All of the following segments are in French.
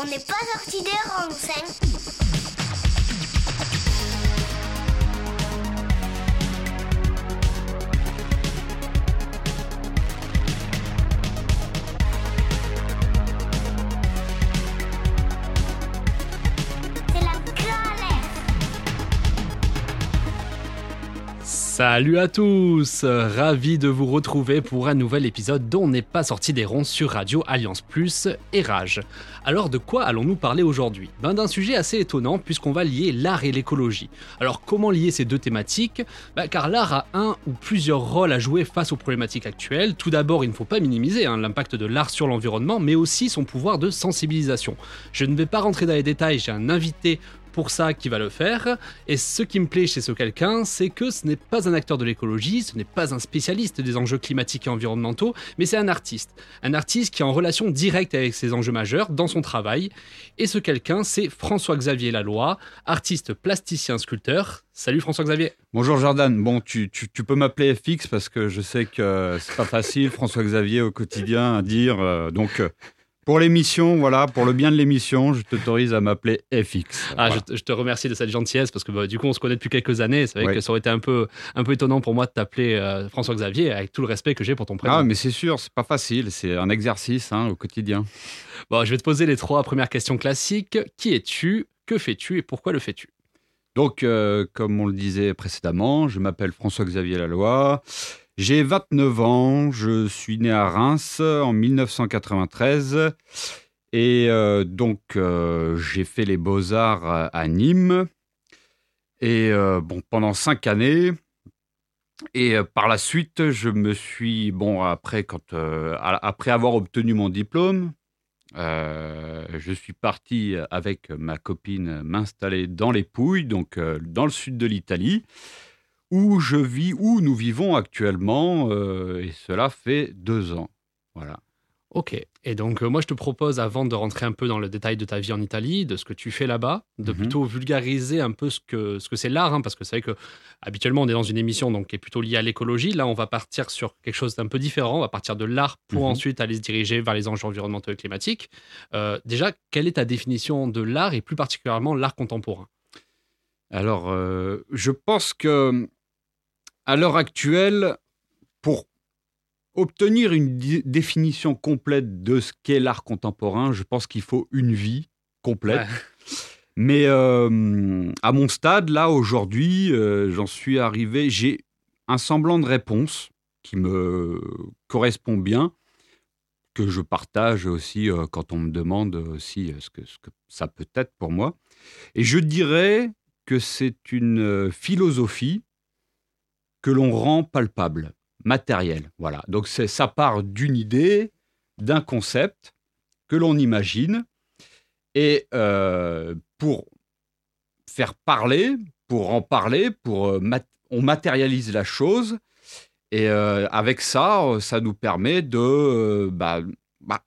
On n'est pas sorti des rangs, Salut à tous. Ravi de vous retrouver pour un nouvel épisode dont on n'est pas sorti des ronds sur Radio Alliance Plus et Rage. Alors de quoi allons-nous parler aujourd'hui? Ben, D'un sujet assez étonnant puisqu'on va lier l'art et l'écologie. Alors comment lier ces deux thématiques? Ben, Car l'art a un ou plusieurs rôles à jouer face aux problématiques actuelles. Tout d'abord, il ne faut pas minimiser hein, l'impact de l'art sur l'environnement, mais aussi son pouvoir de sensibilisation. Je ne vais pas rentrer dans les détails, j'ai un invité pour ça qui va le faire. Et ce qui me plaît chez ce quelqu'un, c'est que ce n'est pas un acteur de l'écologie, ce n'est pas un spécialiste des enjeux climatiques et environnementaux, mais c'est un artiste. Un artiste qui est en relation directe avec ces enjeux majeurs dans son travail. Et ce quelqu'un, c'est François-Xavier Laloy, artiste plasticien sculpteur. Salut François-Xavier. Bonjour Jordan. Bon, tu, peux m'appeler FX parce que je sais que c'est pas facile, François-Xavier au quotidien à dire. Euh, donc, euh, pour l'émission, voilà, pour le bien de l'émission, je t'autorise à m'appeler FX. Ah, je, te remercie de cette gentillesse parce que bah, du coup, on se connaît depuis quelques années. C'est vrai que ça aurait été un peu, un peu étonnant pour moi de t'appeler euh, François-Xavier avec tout le respect que j'ai pour ton prénom. Ah, mais c'est sûr, c'est pas facile. C'est un exercice hein, au quotidien. Bon, je vais te poser les trois premières questions classiques. Qui es-tu? Que fais-tu? Et pourquoi le fais-tu? Donc, euh, comme on le disait précédemment, je m'appelle François-Xavier Laloy. J'ai 29 ans, je suis né à Reims en 1993 et euh, donc euh, j'ai fait les beaux-arts à, Nîmes et euh, bon pendant cinq années et par la suite je me suis bon après quand après avoir obtenu mon diplôme je suis parti avec ma copine m'installer dans les Pouilles donc dans le sud de l'Italie où je vis, où nous vivons actuellement, euh, et cela fait deux ans. Voilà. Ok. Et donc, euh, moi, je te propose, avant de rentrer un peu dans le détail de ta vie en Italie, de ce que tu fais là-bas, de mhm. plutôt vulgariser un peu ce que ce que c'est l'art, hein, parce que c'est vrai que habituellement, on est dans une émission donc, qui est plutôt liée à l'écologie. Là, on va partir sur quelque chose d'un peu différent. On va partir de l'art pour mhm. ensuite aller se diriger vers les enjeux environnementaux et climatiques. Euh, déjà, quelle est ta définition de l'art et plus particulièrement l'art contemporain? Alors, je pense que à l'heure actuelle, pour obtenir une définition complète de ce qu'est l'art contemporain, je pense qu'il faut une vie complète. Mais euh, à mon stade, là, aujourd'hui, euh, j'en suis arrivé, j'ai un semblant de réponse qui me correspond bien, que je partage aussi euh, quand on me demande aussi ce que, ce que ça peut être pour moi. Et je dirais que c'est une philosophie que l'on rend palpable, matériel. Voilà. Donc ça part d'une idée, d'un concept que l'on imagine, et euh, pour faire parler, pour en parler, pour euh, on matérialise la chose, et euh, avec ça, ça nous permet de, bah, bah,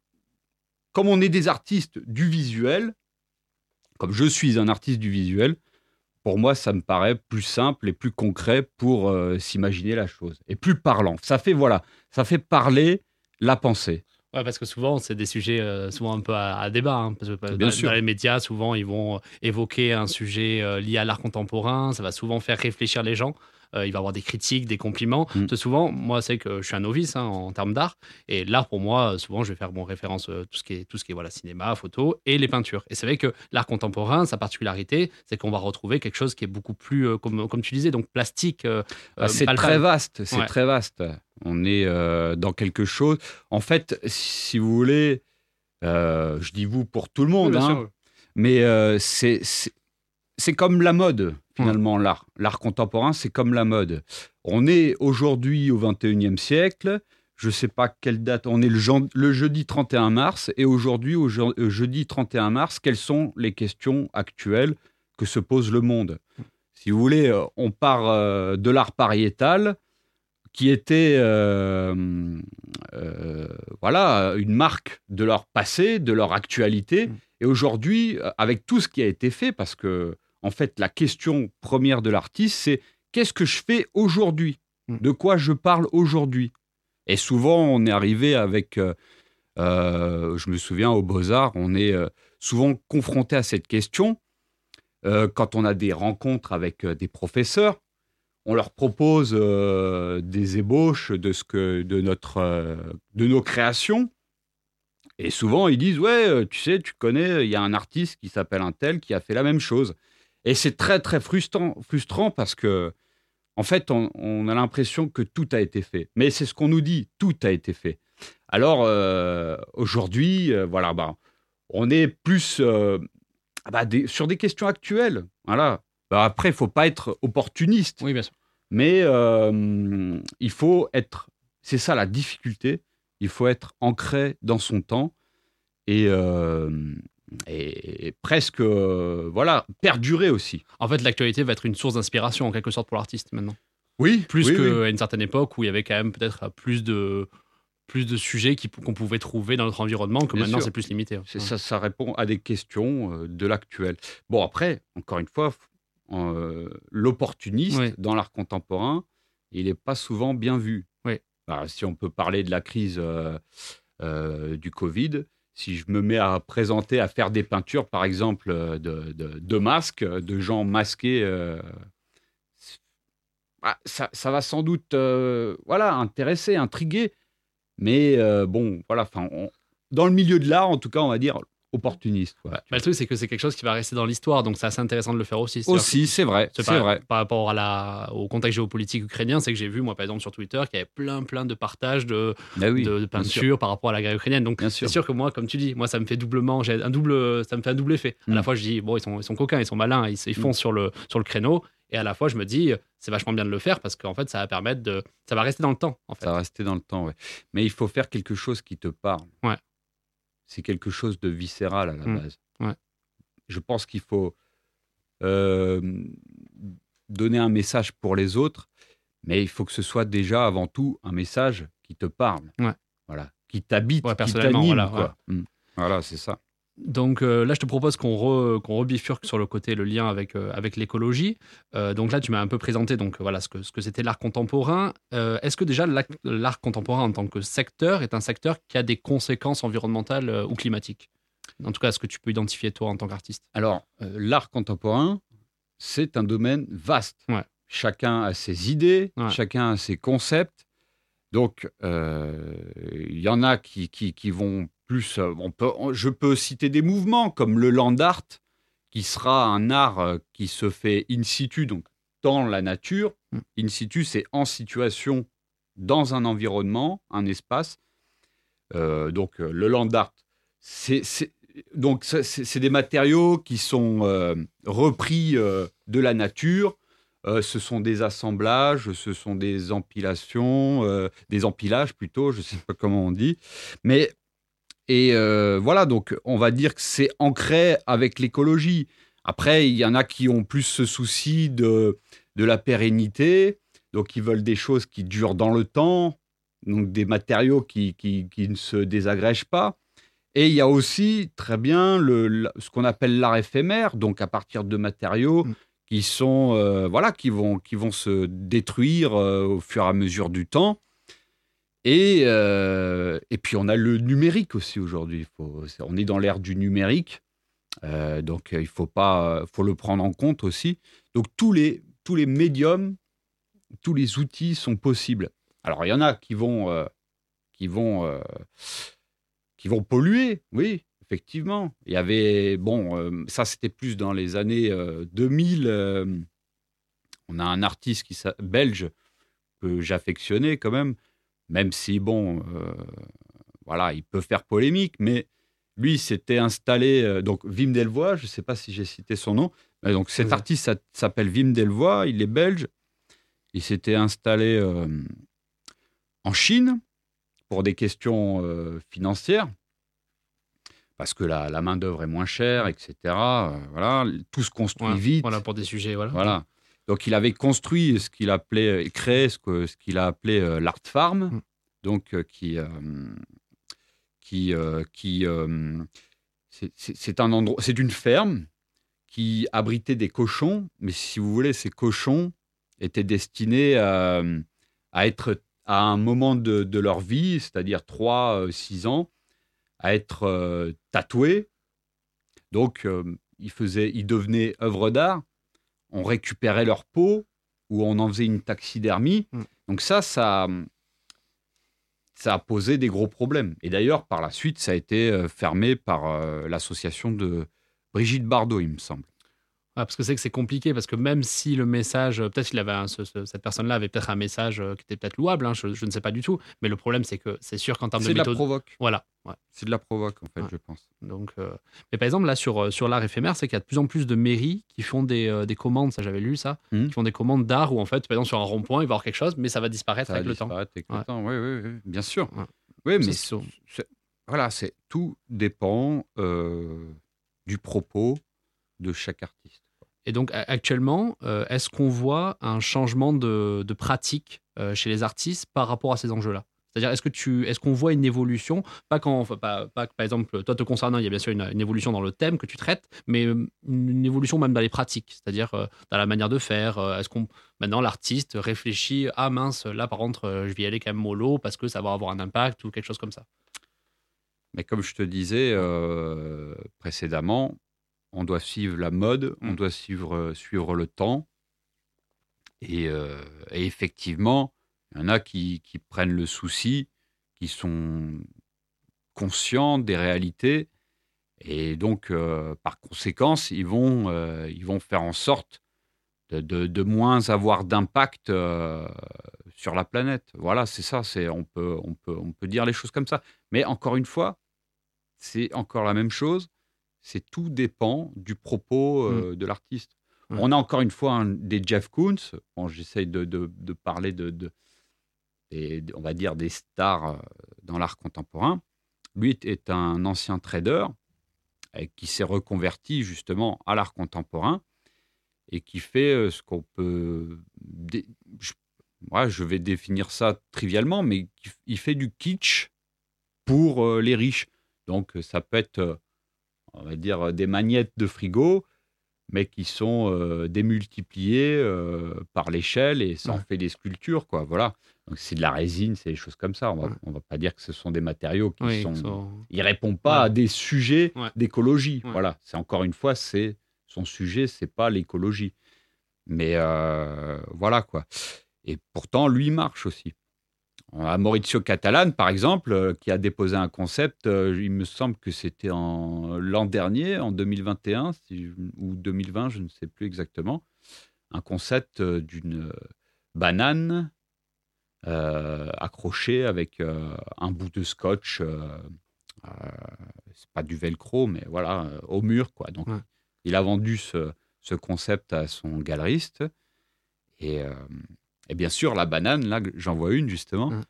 comme on est des artistes du visuel, comme je suis un artiste du visuel, pour moi, ça me paraît plus simple et plus concret pour euh, s'imaginer la chose et plus parlant. Ça fait voilà, ça fait parler la pensée. Ouais, parce que souvent, c'est des sujets euh, souvent un peu à, débat. Hein, parce que Bien dans, sûr. dans, les médias, souvent, ils vont évoquer un sujet euh, lié à l'art contemporain. Ça va souvent faire réfléchir les gens. Euh, il va avoir des critiques, des compliments. Mm. Souvent, moi, c'est que je suis un novice hein, en termes d'art. Et l'art, pour moi, souvent, je vais faire bon référence euh, tout ce qui est tout ce qui est voilà cinéma, photo et les peintures. Et c'est vrai que l'art contemporain, sa particularité, c'est qu'on va retrouver quelque chose qui est beaucoup plus, euh, comme, comme tu disais, donc plastique. Ah, c'est très vaste. C'est très vaste. On est dans quelque chose. En fait, si vous voulez, je dis vous pour tout le monde, hein, mais c'est c'est comme la mode, finalement, l'art. L'art contemporain, c'est comme la mode. On est aujourd'hui au 21e siècle. Je ne sais pas quelle date. On est le, jeudi 31 mars. Et aujourd'hui, au euh, jeudi 31 mars, quelles sont les questions actuelles que se pose le monde? Si vous voulez, euh, on part euh, de l'art pariétal qui était voilà une marque de leur passé, de leur actualité. Mm. Et aujourd'hui, avec tout ce qui a été fait, parce que en fait, la question première de l'artiste, c'est qu'est-ce que je fais aujourd'hui? Hmm. De quoi je parle aujourd'hui? Et souvent, on est arrivé avec euh, Euh, je me souviens, aux Beaux-Arts, on est euh, souvent confronté à cette question. Quand on a des rencontres avec des professeurs, on leur propose des ébauches de, ce que, de, notre, de nos créations. Et souvent, ils disent Ouais, tu sais, tu connais, il y a un artiste qui s'appelle un tel qui a fait la même chose. Et c'est très, très frustrant, frustrant parce que, en fait, on, on a l'impression que tout a été fait. Mais c'est ce qu'on nous dit tout a été fait. Alors, euh, aujourd'hui, euh, voilà, bah, on est plus euh, ah bah, des- sur des questions actuelles. Voilà. Bah, après, il faut pas être opportuniste. Oui, bien sûr. Mais il faut être, c'est ça la difficulté, il faut être ancré dans son temps et, euh, et presque, euh, voilà, perdurer aussi. En fait, l'actualité va être une source d'inspiration en quelque sorte pour l'artiste maintenant. Oui, Plus oui, qu'à oui. une certaine époque où il y avait quand même peut-être plus de, plus de sujets qu'on pouvait trouver dans notre environnement, que Bien maintenant c'est plus limité. C'est- Ouais. ça, ça répond à des questions euh, de l'actuel. Bon, après, encore une fois, euh, l'opportuniste Oui. dans l'art contemporain, il n'est pas souvent bien vu. Oui. Alors, si on peut parler de la crise euh, euh, du Covid, si je me mets à présenter, à faire des peintures, par exemple, euh, de, masques, de gens masqués, euh, c'est- ah, ça, va sans doute euh, voilà, intéresser, intriguer. Mais euh, bon, voilà, dans le milieu de l'art, en tout cas, on va dire opportuniste. quoi. Bah, le truc, c'est que c'est quelque chose qui va rester dans l'histoire, donc c'est assez intéressant de le faire aussi. Aussi, c'est vrai, C'est par, vrai. par rapport à la, au contexte géopolitique ukrainien, c'est que j'ai vu, moi, par exemple, sur Twitter, qu'il y avait plein, plein de partages de, Bah oui, de, de bien sûr, peintures par rapport à la guerre ukrainienne. Donc, bien c'est sûr. que moi, comme tu dis, moi, ça me fait doublement, j'ai un double, ça me fait un double effet. À Mm. la fois, je dis, bon, ils sont, ils sont coquins, ils sont malins, ils, ils Mm. sur, le, sur le créneau. Et à la fois, je me dis, c'est vachement bien de le faire parce qu'en fait, ça va permettre de. Ça va rester dans le temps, en fait. Ça va rester dans le temps, ouais. Mais il faut faire quelque chose qui te parle. Ouais. C'est quelque chose de viscéral à la Mm. base. Ouais. Je pense qu'il faut euh, donner un message pour les autres, mais il faut que ce soit déjà avant tout un message qui te parle. Ouais. Voilà. Qui t'habite, Ouais, qui personnellement, t'anime. voilà, quoi. Mm. Voilà, c'est ça. Donc euh, là, je te propose qu'on re- qu'on rebifurque sur le côté, le lien avec, euh, avec l'écologie. Euh, donc là, tu m'as un peu présenté donc, voilà, ce que, ce que c'était l'art contemporain. Est-ce que déjà l'art contemporain en tant que secteur est un secteur qui a des conséquences environnementales ou climatiques? En tout cas, est-ce que tu peux identifier toi en tant qu'artiste Alors, l'art contemporain, c'est un domaine vaste. Ouais. Chacun a ses idées, Ouais. chacun a ses concepts. Donc, il y en a qui, qui, qui vont plus. euh, on peut, on- je peux citer des mouvements comme le land art, qui sera un art euh, qui se fait in situ, donc dans la nature. Mm. In situ, c'est en situation dans un environnement, un espace. Euh, donc, le land art, c'est donc c'est des matériaux qui sont euh, repris euh, de la nature. Ce sont des assemblages, ce sont des empilations, des empilages plutôt, je ne sais pas comment on dit. Mais et euh, voilà, donc on va dire que c'est ancré avec l'écologie. Après, il y en a qui ont plus ce souci de, de la pérennité, donc ils veulent des choses qui durent dans le temps, donc des matériaux qui, qui, qui ne se désagrègent pas. Et il y a aussi très bien le, ce qu'on appelle l'art éphémère, donc à partir de matériaux Mm. qui sont euh, voilà qui vont qui vont se détruire euh, au fur et à mesure du temps. Et, euh, et puis on a le numérique aussi aujourd'hui. On est dans l'ère du numérique, Euh, donc euh, il faut pas, faut le prendre en compte aussi. Donc tous les tous les médiums, tous les outils sont possibles. Alors il y en a qui vont qui vont qui vont polluer, oui, effectivement. Il y avait, bon, ça c'était plus dans les années euh, 2000. euh, on a un artiste qui belge que j'affectionnais quand même, même si, bon, euh, voilà, il peut faire polémique, mais lui s'était installé, euh, donc Wim Delvoye, je ne sais pas si j'ai cité son nom, mais donc cet Oui. artiste s'appelle Wim Delvoye, il est belge, il s'était installé euh, en Chine pour des questions financières, parce que la, la main-d'œuvre est moins chère, etc. voilà, tout se construit Ouais, vite. Voilà, pour des sujets. Voilà. Voilà. Donc il avait construit ce qu'il appelait, et créé ce que- ce qu'il a appelé euh, l'art farm, Mm. donc euh, qui, euh, qui, euh, qui euh, c'est- c'est c'est un endroit, c'est une ferme qui abritait des cochons, mais si vous voulez, ces cochons étaient destinés à, à être à un moment de, de leur vie, c'est-à-dire 3-6 ans, à être euh, tatoués. Donc, euh, ils, faisaient, ils devenaient œuvres d'art. On récupérait leur peau ou on en faisait une taxidermie. Mm. Donc ça, ça, ça a posé des gros problèmes. Et d'ailleurs, par la suite, ça a été euh, fermé par euh, l'association de Brigitte Bardot, il me semble. Ouais, parce que c'est que c'est compliqué, parce que même si le message, euh, peut-être qu'il avait un- ce- ce- cette personne-là avait peut-être un message euh, qui était peut-être louable, hein, je, je ne sais pas du tout, mais le problème c'est que c'est sûr qu'en termes de C'est de la provoque. voilà. ouais. C'est de la provoque, en fait, Ouais. je pense. Donc, euh, mais par exemple là sur sur l'art éphémère, c'est qu'il y a de plus en plus de mairies qui font des, euh, des commandes, ça j'avais lu ça, Mhm. qui font des commandes d'art où en fait, par exemple sur un rond-point, il va y avoir quelque chose, mais ça va disparaître Ça va avec le temps. disparaître avec Ouais. le temps. Oui, oui, oui, bien sûr. Oui, mais voilà, c'est tout dépend euh, du propos de chaque artiste. Et donc actuellement, euh, est-ce qu'on voit un changement de, pratique euh, chez les artistes par rapport à ces enjeux-là? C'est-à-dire, est-ce que tu, est-ce qu'on voit une évolution? Pas quand, pas, par exemple, toi te concernant, il y a bien sûr une, évolution dans le thème que tu traites, mais euh, une, évolution même dans les pratiques, c'est-à-dire dans la manière de faire. est-ce qu'on maintenant l'artiste réfléchit ah mince là par contre je vais y aller quand même mollo parce que ça va avoir un impact ou quelque chose comme ça. Mais comme je te disais précédemment, on doit suivre la mode, on Mm. doit suivre, euh, suivre le temps. Et, euh, et effectivement, il y en a qui, qui prennent le souci, qui sont conscients des réalités. Et donc, euh, par conséquence, ils vont, euh, ils vont faire en sorte de, de- de moins avoir d'impact sur la planète. Voilà, c'est ça. C'est, on, peut, on, peut, on peut dire les choses comme ça. Mais encore une fois, c'est encore la même chose. C'est tout dépend du propos euh, de l'artiste. On a encore une fois un- des Jeff Koons. Bon, j'essaye de, de- de parler de, on va dire des stars euh, dans l'art contemporain. Lui est un ancien trader euh, qui s'est reconverti justement à l'art contemporain et qui fait ce qu'on peut. Je, ouais, je vais définir ça trivialement, mais il fait du kitsch pour les riches. Donc, ça peut être, on va dire, euh, des magnettes de frigo, mais qui sont euh, démultipliées euh, par l'échelle et ça en Ouais. fait des sculptures, quoi. Voilà. Donc, c'est de la résine, c'est des choses comme ça. On va, Ouais. on va pas dire que ce sont des matériaux qui Oui, sont. so- Il répond pas Ouais. à des sujets d'écologie. Voilà. C'est encore une fois, c'est son sujet, c'est pas l'écologie. Mais euh, voilà quoi. Et pourtant, lui marche aussi. À Maurizio Catalan, par exemple, euh, qui a déposé un concept, euh, il me semble que c'était en l'an dernier, en 2021 si je- ou 2020, je ne sais plus exactement, un concept euh, d'une euh, banane euh, accrochée avec euh, un bout de scotch. euh, euh, c'est pas du velcro, mais voilà, euh, au mur quoi. Donc, Ouais. il a vendu ce, ce concept à son galeriste et euh, et bien sûr, la banane, là, j'en vois une justement, Ouais.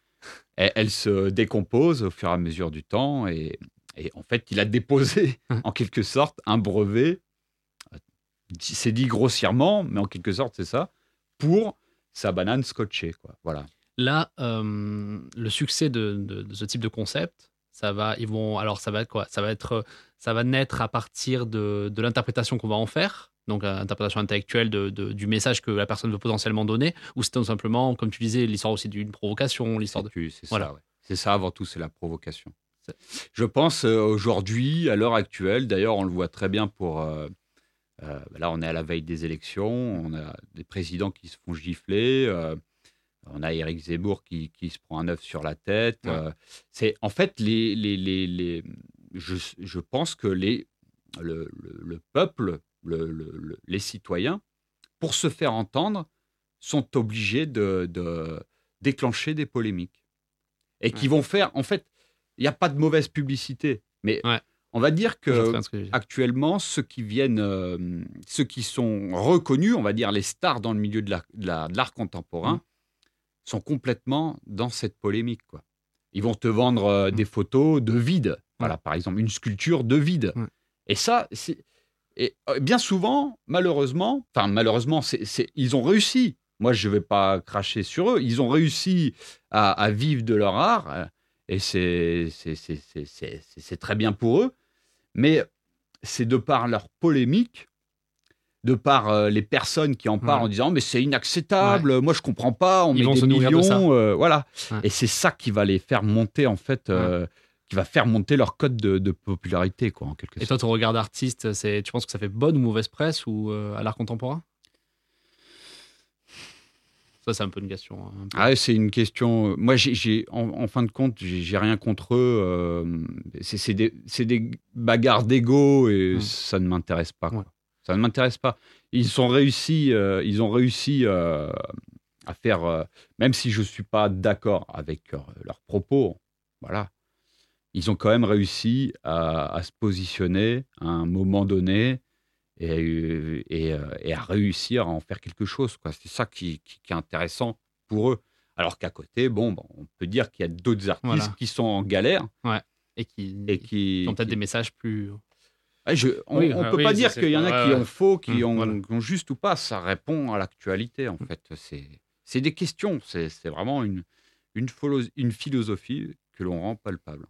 elle, elle se décompose au fur et à mesure du temps. Et, et en fait, il a déposé, Ouais. en quelque sorte, un brevet. C'est dit grossièrement, mais en quelque sorte, c'est ça, pour sa banane scotchée. Quoi. Voilà. Là, euh, le succès de, de- de ce type de concept, ça va, ils vont, alors ça va être quoi? Ça va être, ça va naître à partir de, de l'interprétation qu'on va en faire, donc euh, interprétation intellectuelle de- de- du message que la personne veut potentiellement donner, ou c'est tout simplement, comme tu disais, l'histoire aussi d'une provocation, l'histoire de. C'est Voilà. ça, ouais. C'est ça avant tout, c'est la provocation. Je pense euh, aujourd'hui, à l'heure actuelle, d'ailleurs, on le voit très bien pour. euh, euh, là, on est à la veille des élections, on a des présidents qui se font gifler, euh, on a Éric Zemmour qui, qui se prend un œuf sur la tête. Ouais. c'est en fait les, les, les, les- je, je pense que les, le, le- le peuple, le- le- le- les citoyens, pour se faire entendre, sont obligés de, de déclencher des polémiques et qui vont faire, en fait, il n'y a pas de mauvaise publicité, mais Ouais. on va dire que actuellement, ceux qui viennent, euh, ceux qui sont reconnus, on va dire les stars dans le milieu de la- de la- de l'art contemporain, Mm. sont complètement dans cette polémique. Quoi. Ils vont te vendre euh, des photos de vide. Voilà, par exemple, une sculpture de vide. Et ça, c'est. Et euh, bien souvent, malheureusement, enfin, malheureusement, ils ont réussi. Moi, je ne vais pas cracher sur eux. Ils ont réussi à, à vivre de leur art. euh, Et c'est, très bien pour eux. Mais c'est de par leur polémique, de par euh, les personnes qui en parlent Ouais. en disant mais c'est inacceptable, moi je comprends pas, on Ils met vont des se nourrir de ça. millions, euh, voilà. Ouais. Et c'est ça qui va les faire monter en fait euh, qui va faire monter leur code de, de popularité, quoi, en quelque Et sorte. toi, ton regard d'artiste, c'est, tu penses que ça fait bonne ou mauvaise presse ou euh, à l'art contemporain? Ça, c'est un peu une question. hein, peu. Ah, c'est une question. Moi, j'ai, j'ai- en, en fin de compte, j'ai, rien contre eux. euh, c'est, des, bagarres d'ego et Mm. ça ne m'intéresse pas. quoi. Ouais. Ça ne m'intéresse pas. Ils sont réussi, euh, ils ont réussi euh, à faire, euh, même si je suis pas d'accord avec leur- leurs propos, voilà. Ils ont quand même réussi à, à se positionner à un moment donné et, euh, et, euh, et à réussir à en faire quelque chose. C'est ça qui, qui- qui est intéressant pour eux. Alors qu'à côté, bon, bon, on peut dire qu'il y a d'autres artistes Voilà. qui sont en galère Et qui, et qui, qui ont peut-être des messages plus. Ah, je- on Oui, ne ouais, peut oui, pas dire qu'il y en a qui ouais. ont faux, qui, Mm, ont, voilà. qui ont juste ou pas. Ça répond à l'actualité, en fait. C'est des questions. C'est vraiment une, une, philo- une philosophie que l'on rend palpable.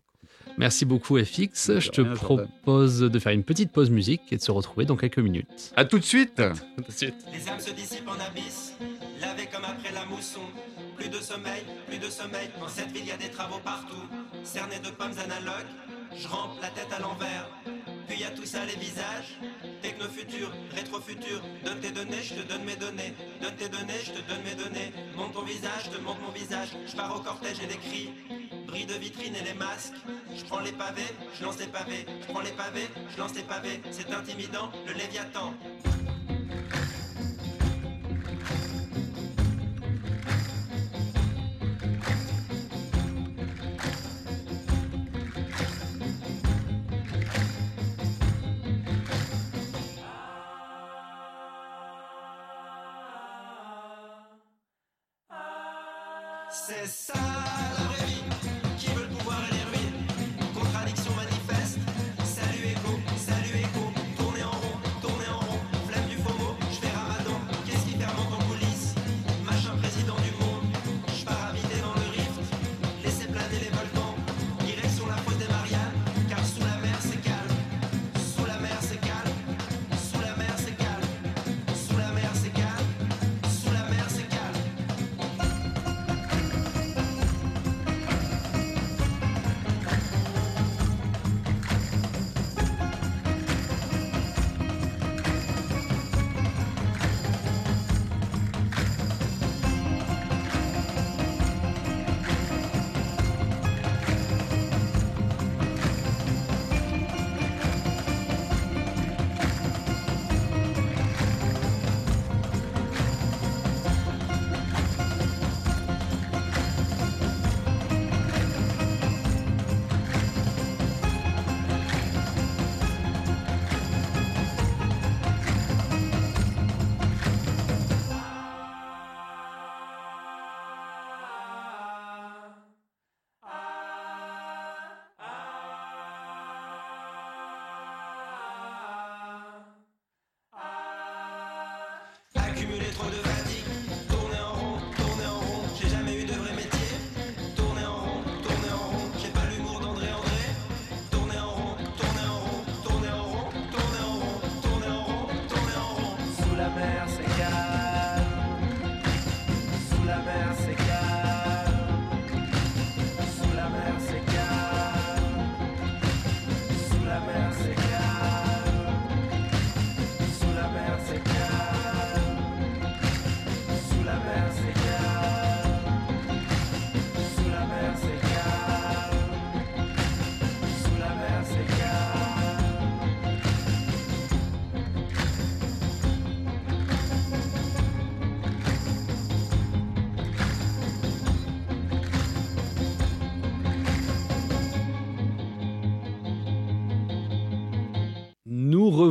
Merci beaucoup, FX. Je te rien, Jordan. propose de faire une petite pause musique et de se retrouver dans quelques minutes. À tout de suite Tout de suite. Les âmes se dissipent en abysse, lavées comme après la mousson. Plus de sommeil, plus de sommeil. Dans cette ville, y a des travaux partout. Cernés de pommes analogues, je rampe la tête à l'envers. Puis y a tout ça, les visages. Techno-futur, rétro-futur. Donne tes données, je te donne mes données. Donne tes données, je te donne mes données. Monte ton visage, je te montre mon visage. Je pars au cortège et les cris. De vitrine et les masques. Je prends les pavés, je lance les pavés. Je prends les pavés, je lance les pavés. C'est intimidant, le Léviathan.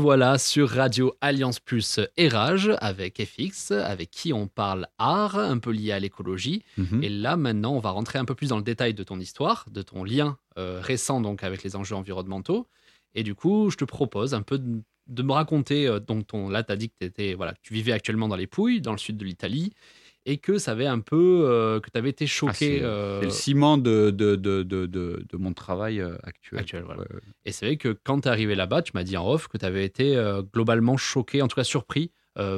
Revoilà sur Radio Alliance Plus et Rage avec FX, avec qui on parle art, un peu lié à l'écologie. Mhm. Et là, maintenant, on va rentrer un peu plus dans le détail de ton histoire, de ton lien euh, récent donc avec les enjeux environnementaux. Et du coup, je te propose un peu de, de me raconter. euh, donc, ton, là, tu as dit que, étais, voilà, que tu vivais actuellement dans les Pouilles, dans le sud de l'Italie, et que ça avait un peu. euh, que tu avais été Ah, choqué. c'est euh, c'est le ciment de, de, de, de, mon travail euh, actuel. Actuel, voilà. Ouais. Et c'est vrai que quand tu es arrivé là-bas, tu m'as dit en off que tu avais été euh, globalement choqué, en tout cas surpris,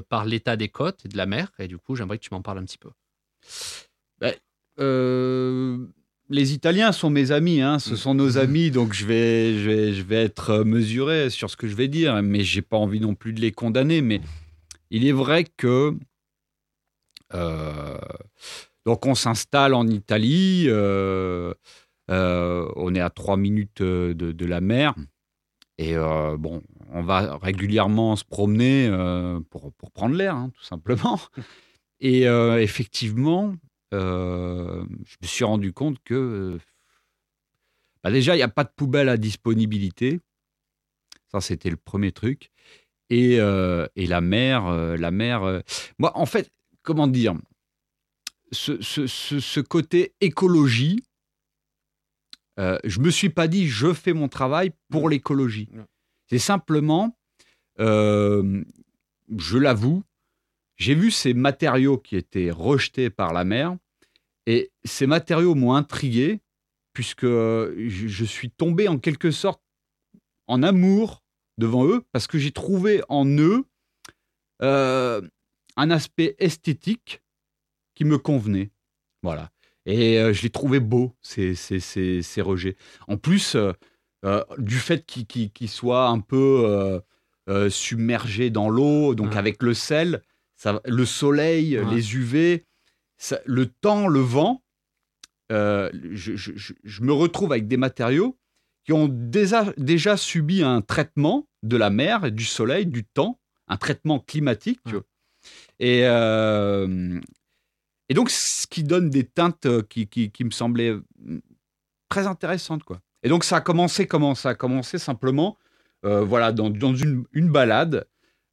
par l'état des côtes et de la mer. Et du coup, j'aimerais que tu m'en parles un petit peu. Euh, les Italiens sont mes amis, hein, ce Mm. sont nos amis, donc je vais, je vais, je vais être mesuré sur ce que je vais dire, mais j'ai pas envie non plus de les condamner. Mais il est vrai que donc on s'installe en Italie, euh, euh, on est à trois minutes euh, de, de la mer, et euh, bon, on va régulièrement se promener euh, pour, pour prendre l'air, hein, tout simplement. Et euh, effectivement, euh, je me suis rendu compte que euh, bah déjà, il n'y a pas de poubelle à disponibilité. Ça, c'était le premier truc. Et, euh, et la mer, euh, la mer. euh, moi, en fait, comment dire ce, ce- ce- ce côté écologie, euh, je me suis pas dit je fais mon travail pour l'écologie. C'est simplement, euh, je l'avoue, j'ai vu ces matériaux qui étaient rejetés par la mer et ces matériaux m'ont intrigué puisque je, je suis tombé en quelque sorte en amour devant eux parce que j'ai trouvé en eux euh, un aspect esthétique qui me convenait. Voilà. Et euh, je les trouvais beaux, ces, ces, ces, ces rejets. En plus, euh, euh, du fait qu'ils soient un peu euh, submergés dans l'eau, donc Ouais. avec le sel, ça, le soleil, Ouais. les UV, ça- le temps, le vent, je, je- je- je me retrouve avec des matériaux qui ont déjà, déjà subi un traitement de la mer, du soleil, du temps, un traitement climatique. Ouais. Et, euh, et donc, ce qui donne des teintes euh, qui, qui, qui me semblaient mm, très intéressantes. Quoi. Et donc, ça a commencé comment Ça a commencé simplement euh, voilà, dans, dans une, une balade.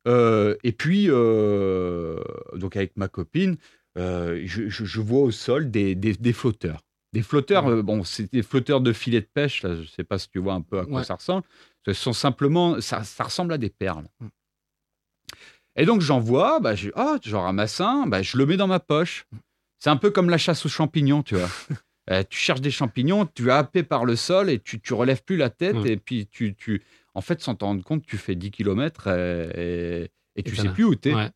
Euh, et puis, donc avec ma copine, je, je- je vois au sol des, des- des flotteurs. Des flotteurs, bon, c'est des flotteurs de filets de pêche, là, je ne sais pas si tu vois un peu à quoi Ouais. ça ressemble. Ce sont simplement, ça, ça ressemble à des perles. Mm. Et donc j'en vois, bah, je, ah, ramasse un, bah, je le mets dans ma poche. C'est un peu comme la chasse aux champignons, tu vois. Euh, tu cherches des champignons, tu es happé par le sol et tu, tu relèves plus la tête et puis tu, tu, en fait, sans t'en rendre compte, tu fais 10 km et, et, et tu sais plus où tu es Ouais.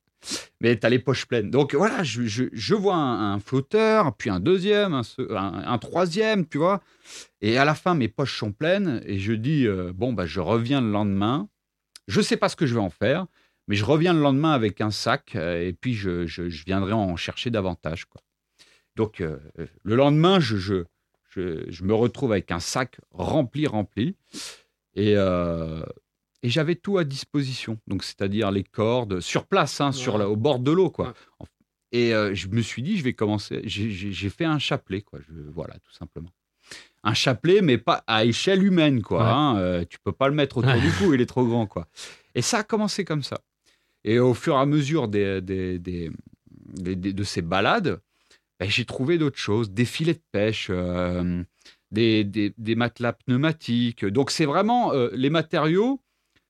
mais tu as les poches pleines. Donc voilà, je, je- je vois un, un flotteur, puis un deuxième, un- un troisième, tu vois. Et à la fin, mes poches sont pleines et je dis, euh, bon, bah, je reviens le lendemain. Je sais pas ce que je vais en faire, mais je reviens le lendemain avec un sac euh, et puis je, je- je viendrai en chercher davantage. Quoi. Donc euh, le lendemain, je, je, je, je me retrouve avec un sac rempli, rempli. Et, euh, et j'avais tout à disposition. Donc, c'est-à-dire les cordes sur place, hein, sur la- au bord de l'eau, quoi. Ouais. Et euh, je me suis dit, je vais commencer. J'ai- fait un chapelet, quoi. Je, voilà, tout simplement. Un chapelet, mais pas à échelle humaine, quoi. Ouais. hein. Euh, tu peux pas le mettre autour du cou, il est trop grand, quoi. Et ça a commencé comme ça. Et au fur et à mesure des, des- des- de ces balades, ben, j'ai trouvé d'autres choses, des filets de pêche, euh, des, des- des matelas pneumatiques. Donc c'est vraiment euh, les matériaux,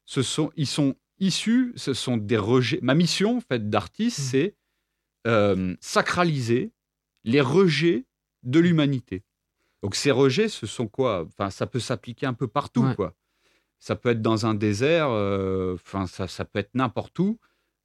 ce sont, ils sont issus, ce sont des rejets. Ma mission en fait d'artiste, Mhm. c'est euh, sacraliser les rejets de l'humanité. Donc ces rejets, ce sont quoi? Enfin, ça peut s'appliquer un peu partout, Ouais. quoi. Ça peut être dans un désert, euh, enfin ça, ça peut être n'importe où.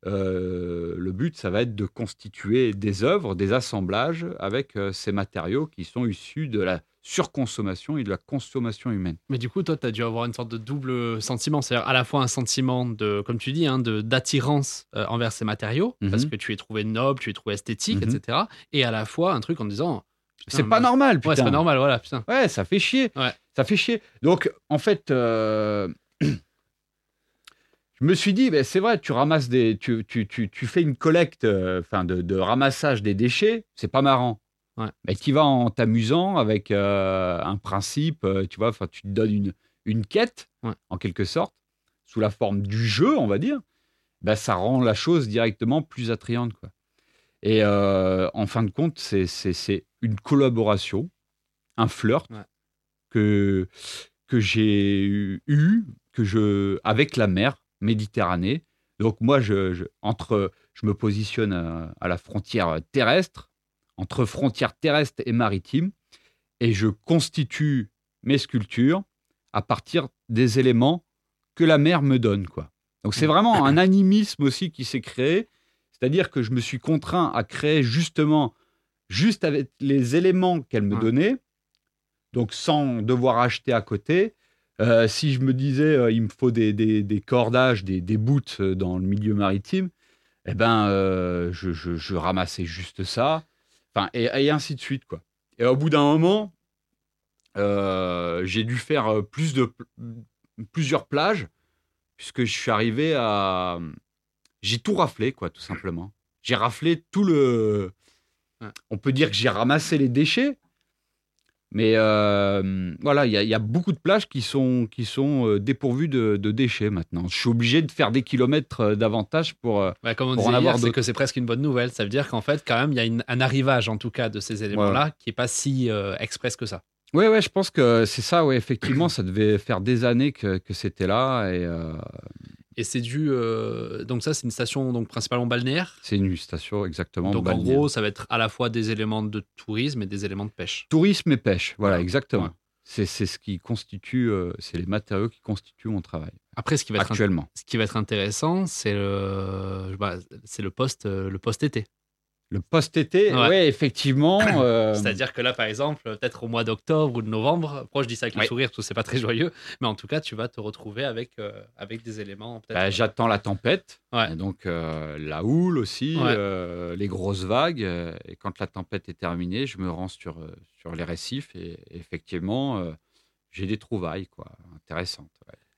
Euh, le but, ça va être de constituer des œuvres, des assemblages avec euh, ces matériaux qui sont issus de la surconsommation et de la consommation humaine. Mais du coup, toi, tu as dû avoir une sorte de double sentiment. C'est-à-dire à la fois un sentiment de, comme tu dis, hein, d'attirance euh, envers ces matériaux, Mhm. parce que tu es trouvé noble, tu es trouvé esthétique, Mhm. etc. Et à la fois un truc en disant. C'est pas mais- normal, putain. Ouais, c'est pas normal, voilà, putain. Ouais, ça fait chier. Ouais. Ça fait chier. Donc, en fait, euh, je me suis dit, ben, c'est vrai, tu ramasses des, tu, tu, tu, tu fais une collecte, euh, de, de ramassage des déchets, c'est pas marrant. Ouais. Mais tu vas en t'amusant avec euh, un principe, tu vois, enfin, tu te donnes une, une quête, Ouais. en quelque sorte, sous la forme du jeu, on va dire. Ben, ça rend la chose directement plus attrayante, quoi. Et en fin de compte, c'est- une collaboration, un flirt Ouais. Que, que j'ai eu, que je, avec la mer Méditerranée. Donc moi, je, je- entre, je me positionne à, à la frontière terrestre, entre frontière terrestre et maritime, et je constitue mes sculptures à partir des éléments que la mer me donne. Quoi. Donc c'est vraiment un animisme aussi qui s'est créé, c'est-à-dire que je me suis contraint à créer justement, juste avec les éléments qu'elle me Ouais. donnait, donc sans devoir acheter à côté. Euh, si je me disais, euh, il me faut des, des- des cordages, des, des bouts euh, dans le milieu maritime, eh ben, euh, je, je- je ramassais juste ça. Enfin, et, et ainsi de suite, quoi. Et au bout d'un moment, j'ai dû faire plus de, plusieurs plages, puisque je suis arrivé à. J'ai tout raflé, quoi, tout simplement. J'ai raflé tout le. On peut dire que j'ai ramassé les déchets, mais euh, voilà, il y, a- il y a beaucoup de plages qui sont, qui sont euh, dépourvues de, de déchets maintenant. Je suis obligé de faire des kilomètres euh, davantage pour. Ouais, comme on Pour en avoir c'est que c'est presque une bonne nouvelle. Ça veut dire qu'en fait, quand même, il y a une- un arrivage, en tout cas, de ces éléments-là, qui est pas si euh, express que ça. Ouais, ouais, je pense que c'est ça, ouais, effectivement, ça devait faire des années que, que c'était là, et euh, Et c'est dû. euh, donc, ça, c'est une station donc, principalement balnéaire. c'est une station exactement. donc, en gros, ça va être à la fois des éléments de tourisme et des éléments de pêche. Tourisme et pêche, voilà, Ouais. exactement. Ouais. C'est ce qui constitue, euh, c'est les matériaux qui constituent mon travail Après, ce qui va être, actuellement. ce qui va être intéressant, c'est le, bah, c'est le poste, euh, le poste été. Le post-été, Ouais. ouais. effectivement. euh, C'est-à-dire que là, par exemple, peut-être au mois d'octobre ou de novembre, après, je dis ça avec le Ouais. sourire parce que c'est pas très joyeux, mais en tout cas, tu vas te retrouver avec, euh, avec des éléments. bah, J'attends la tempête, Ouais. donc euh, la houle aussi, euh, les grosses vagues. euh, et quand la tempête est terminée, je me rends sur, euh, sur les récifs et effectivement, euh, j'ai des trouvailles quoi, intéressantes.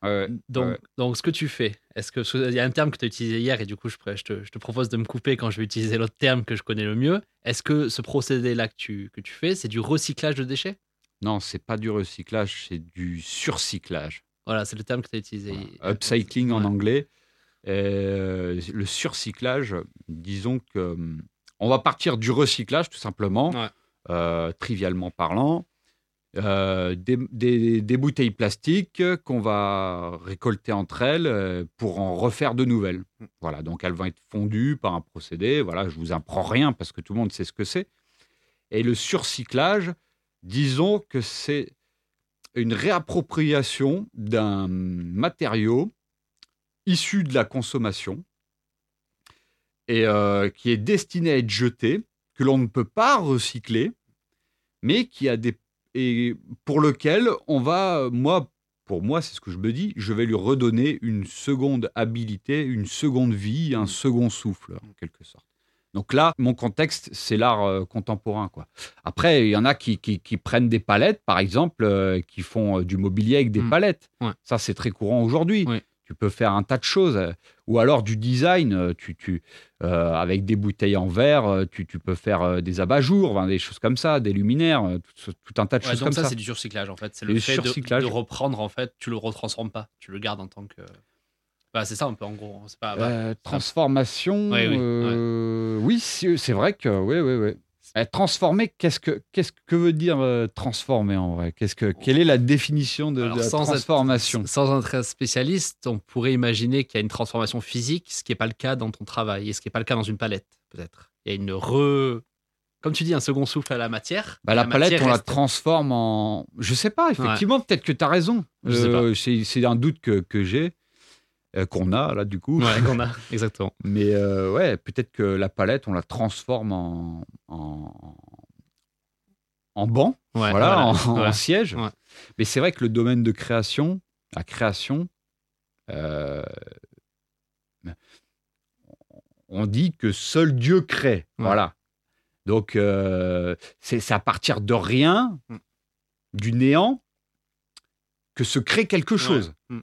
Ouais. Donc, ouais. donc, ce que tu fais, est-ce que il y a un terme que tu as utilisé hier et du coup, je, te, je te propose de me couper quand je vais utiliser l'autre terme que je connais le mieux. Est-ce que ce procédé-là que tu, que tu fais, c'est du recyclage de déchets? Non, c'est pas du recyclage, c'est du surcyclage. Voilà, c'est le terme que tu as utilisé. Voilà. Upcycling en anglais. Euh, le surcyclage, disons que hum, on va partir du recyclage tout simplement, euh, trivialement parlant. Euh, des, bouteilles plastiques qu'on va récolter entre elles euh, pour en refaire de nouvelles. Voilà, donc elles vont être fondues par un procédé. Voilà, je vous apprends rien parce que tout le monde sait ce que c'est. Et le surcyclage, disons que c'est une réappropriation d'un matériau issu de la consommation et euh, qui est destiné à être jeté, que l'on ne peut pas recycler, mais qui a des et pour lequel on va, moi, pour moi, c'est ce que je me dis, je vais lui redonner une seconde habilité, une seconde vie, un second souffle, en quelque sorte. Donc là, mon contexte, c'est l'art euh, contemporain. Quoi. Après, il y en a qui, qui- qui prennent des palettes, par exemple, euh, qui font euh, du mobilier avec des Mm. palettes. Ouais. Ça, c'est très courant aujourd'hui. Ouais. Tu peux faire un tas de choses. Ou alors du design, euh, tu, tu, euh, avec des bouteilles en verre, euh, tu, tu peux faire des abat-jours, enfin, des choses comme ça, des luminaires, tout, tout un tas de Ouais, choses donc comme ça, ça. c'est du surcyclage en fait. C'est le fait de, de reprendre en fait, tu le retransformes pas, tu le gardes en tant que. Bah, c'est ça un peu en gros. Pas. bah, Euh, transformation, Oui, oui, euh, c'est vrai que oui, oui, oui. Euh, transformer, qu'est-ce que qu'est-ce que veut dire euh, transformer en vrai? Qu'est-ce que quelle est la définition de, Alors, de la sans être- transformation? Sans être spécialiste, on pourrait imaginer qu'il y a une transformation physique, ce qui n'est pas le cas dans ton travail et ce qui n'est pas le cas dans une palette, peut-être. Il y a une re. Comme tu dis, un second souffle à la matière. Bah, la, palette, matière on la transforme en. Je sais pas, effectivement, peut-être que tu as raison. Euh, C'est c'est un doute que, que j'ai, euh, qu'on a là, du coup. Ouais, qu'on a, exactement. Mais euh, ouais, peut-être que la palette, on la transforme en, en, en banc, Ouais, voilà, en, en voilà. siège. Ouais. Mais c'est vrai que le domaine de création, la création, euh, on dit que seul Dieu crée. Voilà. Donc, c'est c'est à partir de rien, Mm. du néant, que se crée quelque chose. Mm.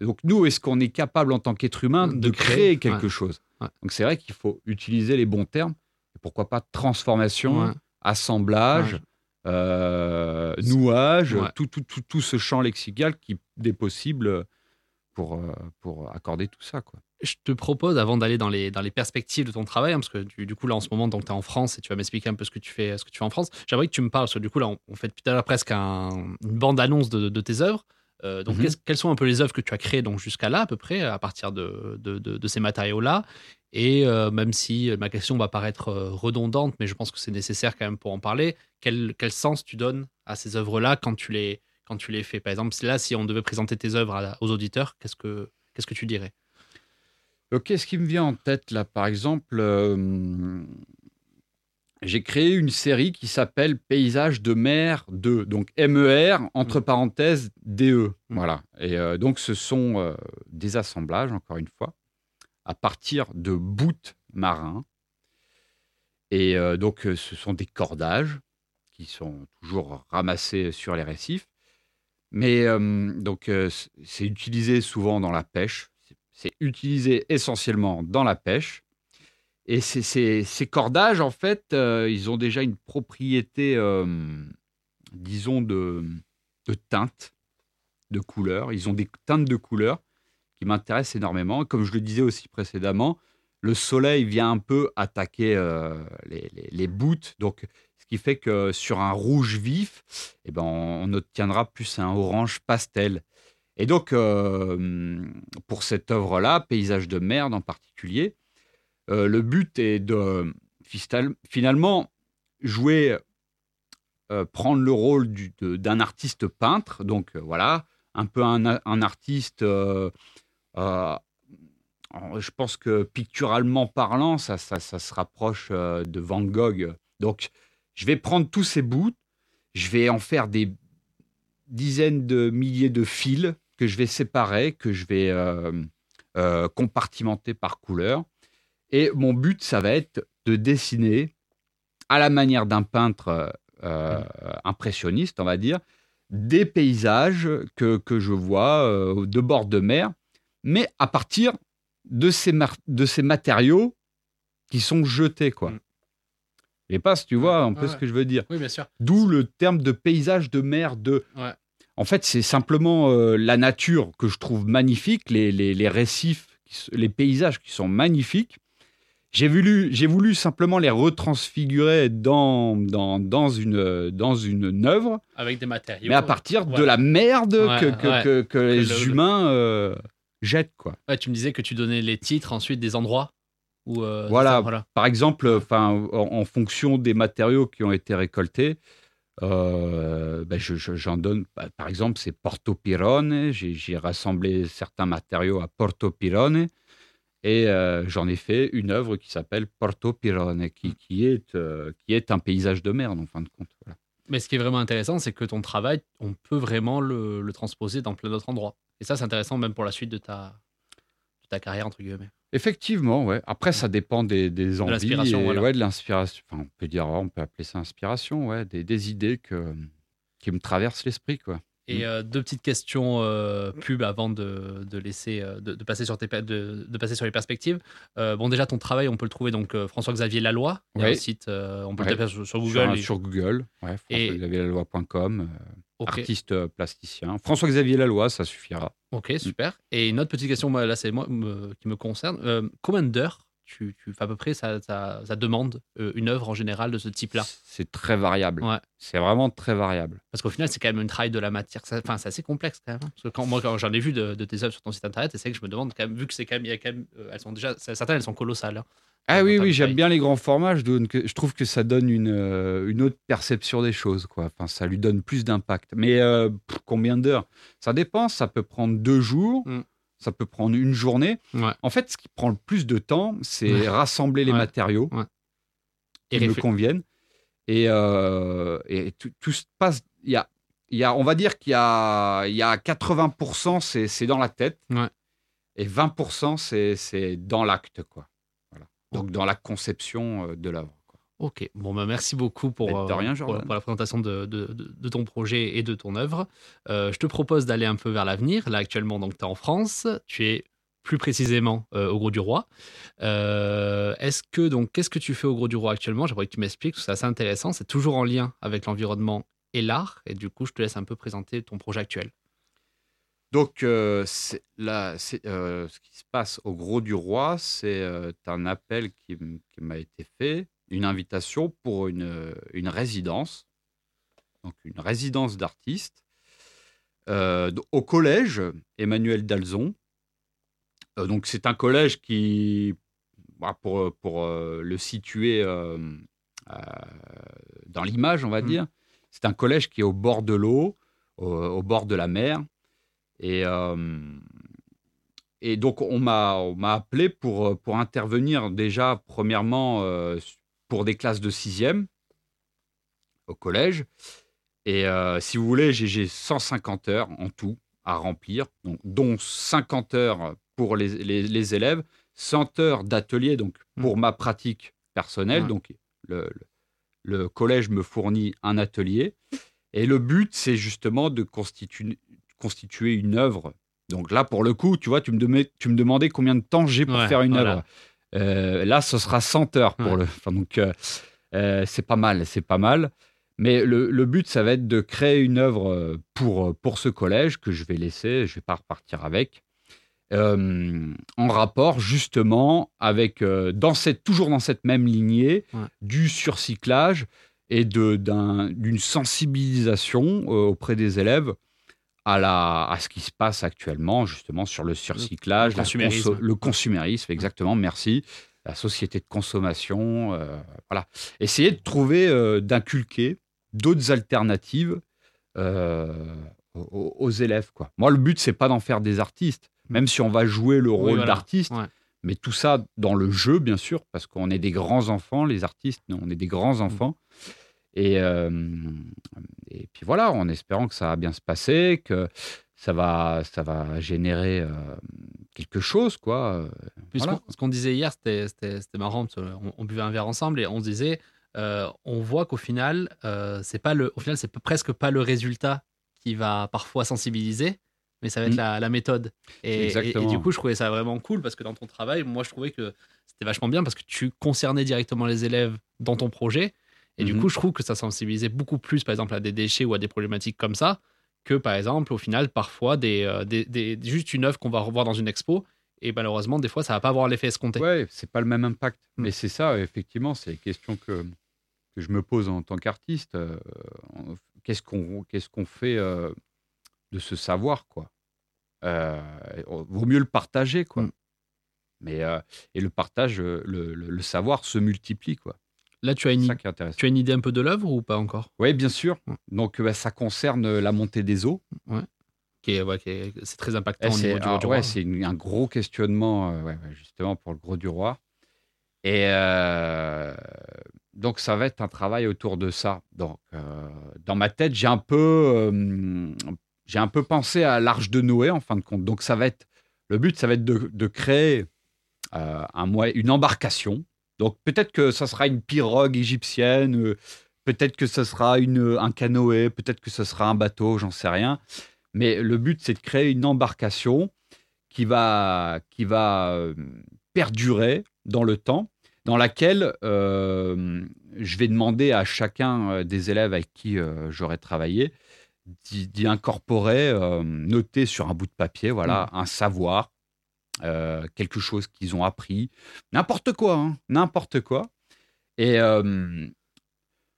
Donc, nous, est-ce qu'on est capable en tant qu'être humain de, De créer, créer, quelque ouais. chose Ouais. Donc, c'est vrai qu'il faut utiliser les bons termes. Et pourquoi pas transformation, Ouais. assemblage, euh, nouage, tout, tout, tout, tout ce champ lexical qui est possible pour, euh, pour accorder tout ça. Quoi. Je te propose, avant d'aller dans les, dans les perspectives de ton travail, hein, parce que du, du coup, là, en ce moment, tu es en France et tu vas m'expliquer un peu ce que tu fais, ce que tu fais en France, j'aimerais que tu me parles, parce que du coup, là, on, on fait depuis tout à l'heure presque un- une bande-annonce de, de tes œuvres. Euh, donc, Mhm. qu'est-ce- quelles sont un peu les œuvres que tu as créées donc, jusqu'à là, à peu près, à partir de, de, de- de ces matériaux-là? Et euh, même si ma question va paraître euh, redondante, mais je pense que c'est nécessaire quand même pour en parler, quel, quel sens tu donnes à ces œuvres-là quand tu les quand tu les fais? Par exemple, là, si on devait présenter tes œuvres à- aux auditeurs, qu'est-ce que qu'est-ce que tu dirais? Ok, ce qui me vient en tête là, par exemple, euh, j'ai créé une série qui s'appelle Paysages de mer 2, donc MER, entre parenthèses, DE. Voilà. Et euh, donc, ce sont euh, des assemblages, encore une fois, à partir de bouts marins. Et euh, donc, ce sont des cordages qui sont toujours ramassés sur les récifs. Mais donc, c'est utilisé souvent dans la pêche. C'est utilisé essentiellement dans la pêche. Et ces- ces cordages, en fait, euh, ils ont déjà une propriété, euh, disons, de, teinte, de couleur. Ils ont des teintes de couleur qui m'intéressent énormément. Comme je le disais aussi précédemment, le soleil vient un peu attaquer euh, les, les. Donc, ce qui fait que sur un rouge vif, eh ben, on, on obtiendra plus un orange pastel. Et donc, pour cette œuvre-là, Paysage de merde en particulier, euh, le but est de finalement jouer, euh, prendre le rôle d'un artiste peintre. Donc euh, voilà, un peu un, artiste, je pense que picturalement parlant, ça, ça, se rapproche de Van Gogh. Donc je vais prendre tous ces bouts, je vais en faire des dizaines de milliers de fils que je vais séparer, que je vais compartimenter par couleur. Et mon but, ça va être de dessiner, à la manière d'un peintre euh, impressionniste, on va dire, des paysages que, que je vois euh, de bord de mer, mais à partir de ces, de ces matériaux qui sont jetés. quoi. Mm. Et pas si tu vois un peu Ouais, ce que je veux dire. Oui, bien sûr. D'où le terme de paysage de mer de. Ouais. En fait, c'est simplement euh, la nature que je trouve magnifique, les, les- les récifs, qui les paysages qui sont magnifiques. J'ai voulu, j'ai voulu simplement les retransfigurer dans, dans, dans, une, dans une œuvre, Avec des matériaux. mais à partir de la merde Ouais, que, que, ouais. que- que les le- humains euh, jettent. Quoi. Tu me disais que tu donnais les titres ensuite des endroits où. euh, Voilà. ça, voilà. Par exemple, en, en fonction des matériaux qui ont été récoltés, euh, ben, je- je- j'en donne. bah, Par exemple, c'est Porto Pirone. J'ai rassemblé certains matériaux à Porto Pirone et euh, j'en ai fait une œuvre qui s'appelle Porto Pirone, qui, qui, est, euh, qui est un paysage de merde en fin de compte. Voilà. Mais ce qui est vraiment intéressant, c'est que ton travail, on peut vraiment le, le transposer dans plein d'autres endroits. Et ça, c'est intéressant même pour la suite de ta, de ta carrière, entre guillemets. Effectivement, ouais. Après, ça dépend des, des envies. l'inspiration, voilà. ouais, de l'inspiration. Enfin, on peut dire, on peut appeler ça inspiration, ouais. Des, des idées que, qui me traversent l'esprit, quoi. Et euh, deux petites questions euh, pub avant de, de laisser euh, de, de passer sur tes pe- de, de passer sur les perspectives. Euh, bon déjà ton travail on peut le trouver donc François-Xavier Laloy. Il y a Ouais. un site on peut Ouais. le taper sur, sur Sur, Google. et- sur Google, ouais, françois-xavier-laloy.com, artiste plasticien. François-Xavier Laloy, ça suffira. Ok super. Et une autre petite question moi, là c'est moi me- qui me concerne. Combien d'heures tu, tu à peu près ça, ça, ça demande euh, une œuvre en général de ce type-là C'est très variable. Ouais. C'est vraiment très variable. Parce qu'au final, c'est quand même un travail de la matière. Enfin, c'est assez complexe quand même. hein. Parce que quand, moi, quand j'en ai vu de, de tes œuvres sur ton site internet, c'est que je me demande quand même, vu que c'est quand même, il y a quand même, euh, elles sont déjà, certaines elles sont colossales. hein. Ah oui, oui, j'aime bien les grands formats. Je, donne je trouve que ça donne une, euh, une autre perception des choses. Quoi. Enfin, ça lui donne plus d'impact. Mais pff, combien d'heures? Ça dépend. Ça peut prendre deux jours. Mm. Ça peut prendre une journée. Ouais. En fait, ce qui prend le plus de temps, c'est Ouais. rassembler les Ouais. matériaux Et qui me conviennent. Et, euh, et tout, tout se passe. Il y a, y a, on va dire qu'il y a, y a 80%, c'est, c'est dans la tête. Et 20%, c'est, c'est dans l'acte. Quoi. Voilà. Donc, dans la conception euh, de l'œuvre. Ok, bon, bah, merci beaucoup pour, de euh, rien, pour, Jordan. pour la présentation de, de- de- de ton projet et de ton œuvre. Euh, je te propose d'aller un peu vers l'avenir. Là, actuellement, tu es en France. Tu es plus précisément euh, au Gros du Roi. Est-ce que, donc, qu'est-ce que tu fais au Gros du Roi actuellement? J'aimerais que tu m'expliques, c'est assez intéressant. C'est toujours en lien avec l'environnement et l'art. Et du coup, je te laisse un peu présenter ton projet actuel. Donc, euh, là, euh, ce qui se passe au Gros du Roi, c'est euh, un appel qui m'a été fait, une invitation pour une, euh, une résidence, donc une résidence d'artiste, euh, au collège Emmanuel Dalzon. Euh, donc, c'est un collège qui, bah, pour, pour euh, le situer dans l'image, on va Mhm. dire, c'est un collège qui est au bord de l'eau, au, au bord de la mer. Et, et donc, on m'a on m'a appelé pour, pour intervenir déjà, premièrement, pour des classes de sixième au collège. Et euh, si vous voulez, j'ai- j'ai 150 heures en tout à remplir, donc, dont 50 heures pour les, les- les élèves, 100 heures d'atelier donc pour ma pratique personnelle. Ouais. Donc le, le- le collège me fournit un atelier. Et le but, c'est justement de constitu- constituer une œuvre. Donc là, pour le coup, tu vois, tu me, demais- tu me demandais combien de temps j'ai pour Ouais, faire une voilà. œuvre. Euh, là, ce sera 100 heures pour Ouais. le. Enfin, donc, euh, euh, c'est pas mal, c'est pas mal. Mais le, le but, ça va être de créer une œuvre pour, pour ce collège que je vais laisser, je vais pas repartir avec, euh, en rapport justement avec, euh, dans cette, toujours dans cette même lignée, Ouais. du surcyclage et d'une sensibilisation euh, auprès des élèves à, la, à ce qui se passe actuellement, justement, sur le surcyclage, le consumérisme. conso- le consumérisme, exactement, merci. La société de consommation, euh, voilà. Essayer de trouver, euh, d'inculquer d'autres alternatives euh, aux, aux élèves. Quoi. Moi, le but, c'est pas d'en faire des artistes, même si on va jouer le rôle voilà. d'artiste, Ouais. mais tout ça dans le jeu, bien sûr, parce qu'on est des grands enfants, les artistes, on est des Mm. grands enfants. Et, et puis voilà, en espérant que ça va bien se passer, que ça va, ça va générer euh, quelque chose, quoi. ce qu'on- disait hier, c'était- marrant. parce qu'on- on, buvait un verre ensemble et on se disait, euh, on voit qu'au final, euh, c'est pas le, au final, c'est p- presque pas le résultat qui va parfois sensibiliser, mais ça va être Mm. la, la méthode. Et, et- et Exactement. du coup, je trouvais ça vraiment cool parce que dans ton travail, moi, je trouvais que c'était vachement bien parce que tu concernais directement les élèves dans ton projet. Et du Mhm. coup, je trouve que ça sensibilisait beaucoup plus, par exemple, à des déchets ou à des problématiques comme ça, que par exemple, au final, parfois, des, euh, des- des- juste une œuvre qu'on va revoir dans une expo. Et malheureusement, des fois, ça va pas avoir l'effet escompté. Ouais, c'est pas le même impact. Mm. Mais c'est ça, effectivement, c'est les questions que, que je me pose en tant qu'artiste. Euh, qu'est-ce qu'on qu'est-ce qu'on fait euh, de ce savoir, quoi? Vaut mieux le partager, quoi. Mm. Mais, et le partage, le, le- le savoir se multiplie, quoi. Là, tu as, une, tu as idée un peu de l'œuvre ou pas encore? Oui, bien sûr. Donc, bah, ça concerne la montée des eaux. qui est, ouais, est- C'est très impactant Eh, au c'est niveau du, ah, du ouais, c'est un gros questionnement, euh, ouais, ouais, justement, pour le gros du roi. Et euh, donc, ça va être un travail autour de ça. Donc, euh, dans ma tête, j'ai un peu, euh, j'ai un peu pensé à l'Arche de Noé, en fin de compte. Donc, ça va être, le but, ça va être de, de créer euh, un une embarcation. Donc, peut-être que ça sera une pirogue égyptienne, euh, peut-être que ce sera une, un canoë, peut-être que ce sera un bateau, j'en sais rien. Mais le but, c'est de créer une embarcation qui va, qui va euh, perdurer dans le temps, dans laquelle euh, je vais demander à chacun euh, des élèves avec qui euh, j'aurai travaillé d'y incorporer, euh, noter sur un bout de papier, voilà, un savoir, euh, quelque chose qu'ils ont appris, n'importe quoi, hein, n'importe quoi. Et euh,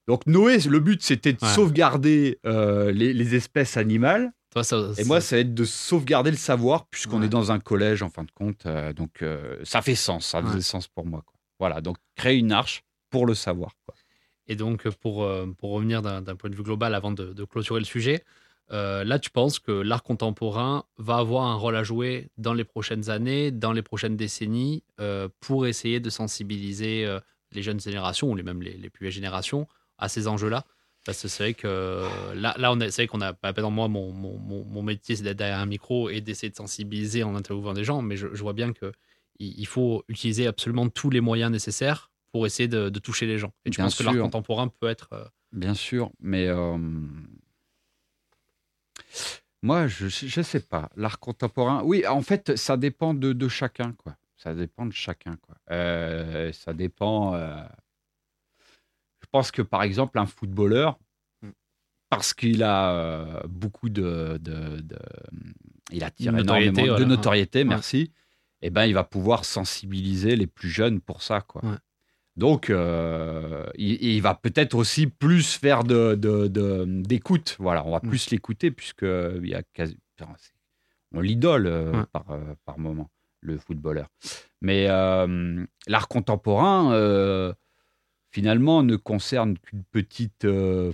donc Noé, le but, c'était de Ouais. sauvegarder euh, les, les espèces animales. Toi, ça- Et moi, ça va être de sauvegarder le savoir, puisqu'on Ouais. est dans un collège, en fin de compte. donc, ça fait sens, ça faisait Ouais. sens pour moi. quoi. Voilà, donc créer une arche pour le savoir. quoi. Et donc, pour, pour revenir d'un d'un point de vue global avant de, de clôturer le sujet, euh, là, tu penses que l'art contemporain va avoir un rôle à jouer dans les prochaines années, dans les prochaines décennies, euh, pour essayer de sensibiliser euh, les jeunes générations, ou les, même les, les plus vieilles générations, à ces enjeux-là? Parce que c'est vrai que là, là on est- c'est vrai qu'on a, par exemple, moi, mon, mon, métier, c'est d'être derrière un micro et d'essayer de sensibiliser en interviewant des gens, mais je, je vois bien que il il faut utiliser absolument tous les moyens nécessaires pour essayer de, de toucher les gens. Et tu Bien penses que l'art contemporain peut être... Bien sûr, mais moi, je ne sais pas. L'art contemporain, oui, en fait, ça dépend de, de chacun, quoi. Ça dépend de chacun, quoi. Euh, ça dépend. euh, Je pense que, par exemple, un footballeur, parce qu'il a euh, beaucoup de, de- de- il attire Notoriété, énormément de notoriété, Ouais. merci. Et ben, il va pouvoir sensibiliser les plus jeunes pour ça, quoi. Ouais. Donc, euh, il, il va peut-être aussi plus faire de, de- de- d'écoute. Voilà, on va Mm. plus l'écouter puisque il y a quasi, on l'idole euh, Ouais. par, euh, par moment, le footballeur. Mais euh, l'art contemporain, euh, finalement, ne concerne qu'une petite. euh,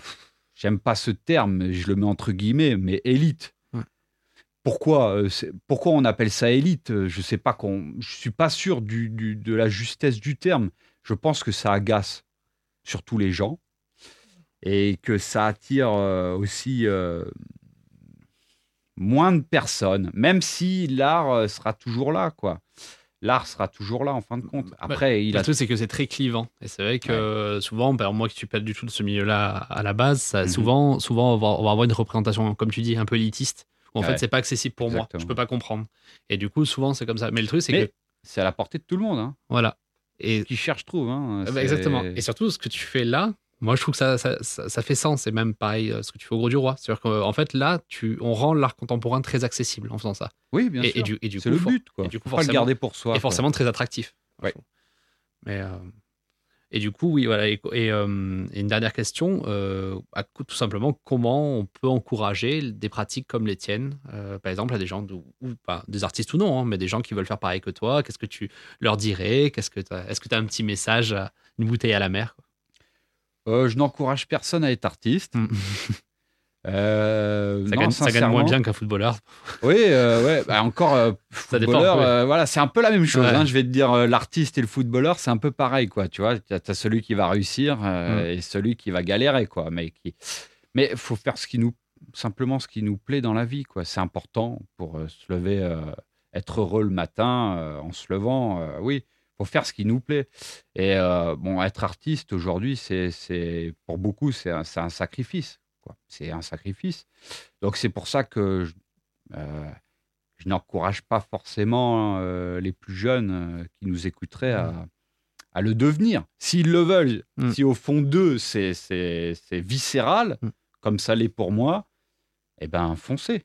j'aime pas ce terme, je le mets entre guillemets, mais élite. Ouais. Pourquoi, euh, pourquoi on appelle ça élite? Euh, Je sais pas qu'on, je suis pas sûr du, du- de la justesse du terme. Je pense que ça agace. surtout les gens, et que ça attire euh, aussi euh, moins de personnes, même si l'art euh, sera toujours là, quoi. L'art sera toujours là en fin de compte. Après, il Le a truc, c'est que c'est très clivant. Et c'est vrai que souvent, exemple, moi qui suis pas du tout de ce milieu-là à la base, ça, Mhm. souvent, souvent on, va, on va avoir une représentation, comme tu dis, un peu élitiste. Où en Ouais. fait, c'est pas accessible pour moi. Je peux pas comprendre. Et du coup, souvent, c'est comme ça. Mais le truc, c'est que. c'est à la portée de tout le monde. Hein. Voilà. Et, Qui cherche trouve. Hein. Ah bah, exactement. Et surtout, ce que tu fais là, moi, je trouve que ça, ça, ça- ça fait sens. Et même pareil, euh, ce que tu fais au Gros du Roi. C'est-à-dire qu'en fait, là, tu, on rend l'art contemporain très accessible en faisant ça. Oui, bien Et, sûr. et du, et du c'est coup, le but. Quoi. et du coup, Faut pas le garder pour soi. et quoi. forcément très attractif. Ouais. Mais euh, et du coup, oui, voilà. Et, et, euh, et une dernière question, euh, à tout simplement, comment on peut encourager des pratiques comme les tiennes? Euh, Par exemple, à des gens, de- ou pas des artistes ou non, hein, mais des gens qui veulent faire pareil que toi. Qu'est-ce que tu leur dirais? Qu'est-ce que Est-ce que tu as un petit message, une bouteille à la mer je n'encourage personne à être artiste. Euh, ça, non, gagne, ça gagne moins bien qu'un footballeur. Oui, euh, ouais, bah, encore euh, Ça dépend, footballeur, ouais. euh, voilà, c'est un peu la même chose. Ouais. hein, je vais te dire, l'artiste et le footballeur, c'est un peu pareil, quoi. Tu vois, tu as, celui qui va réussir Mm. et celui qui va galérer, quoi. Mais qui, mais faut faire ce qui nous, simplement ce qui nous plaît dans la vie, quoi. C'est important pour se lever, être heureux le matin en se levant. oui, faut faire ce qui nous plaît. Et bon, être artiste aujourd'hui, c'est, pour beaucoup, c'est un, c'est un sacrifice, quoi. C'est un sacrifice. Donc c'est pour ça que je, euh, je n'encourage pas forcément euh, les plus jeunes euh, qui nous écouteraient à, à le devenir. S'ils le veulent, Mm. si au fond d'eux, c'est, c'est, c'est viscéral, Mm. comme ça l'est pour moi, eh ben foncez.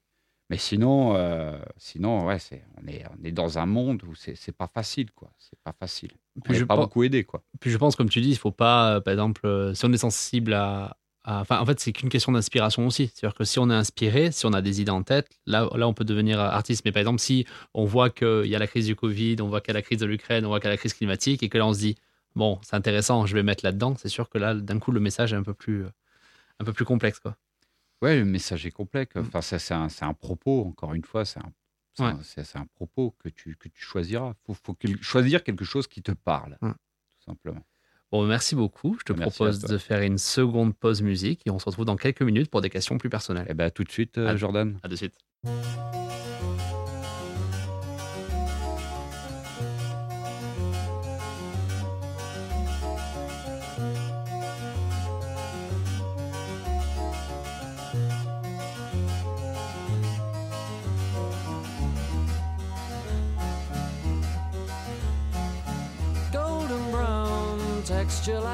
Mais sinon, euh, sinon ouais, c'est, on, est, on est dans un monde où c'est, c'est pas facile, quoi. C'est pas facile. Puis je pas pense- beaucoup aidé, quoi. Puis je pense, comme tu dis, il faut pas, par exemple, si on est sensible à. À- Enfin, en fait, c'est qu'une question d'inspiration aussi. C'est-à-dire que si on est inspiré, si on a des idées en tête, là, là on peut devenir euh, artiste. Mais par exemple, si on voit qu'il y a la crise du Covid, on voit qu'il y a la crise de l'Ukraine, on voit qu'il y a la crise climatique, et que là, on se dit, bon, c'est intéressant, je vais mettre là-dedans, c'est sûr que là, d'un coup, le message est un peu plus, euh, un peu plus complexe. Quoi. Ouais, le message est complexe. Mm. Enfin, ça, c'est un, un propos, encore une fois, c'est un, Ouais. un- propos que tu, que tu choisiras. Il faut, choisir quelque chose qui te parle, Mm. tout simplement. Bon, merci beaucoup. Je te Merci propose de faire une seconde pause musique et on se retrouve dans quelques minutes pour des questions plus personnelles. Eh ben, tout de suite, euh, À- Jordan. À de suite.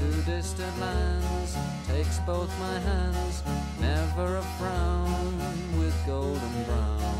to distant lands takes both my hands never a frown with golden brown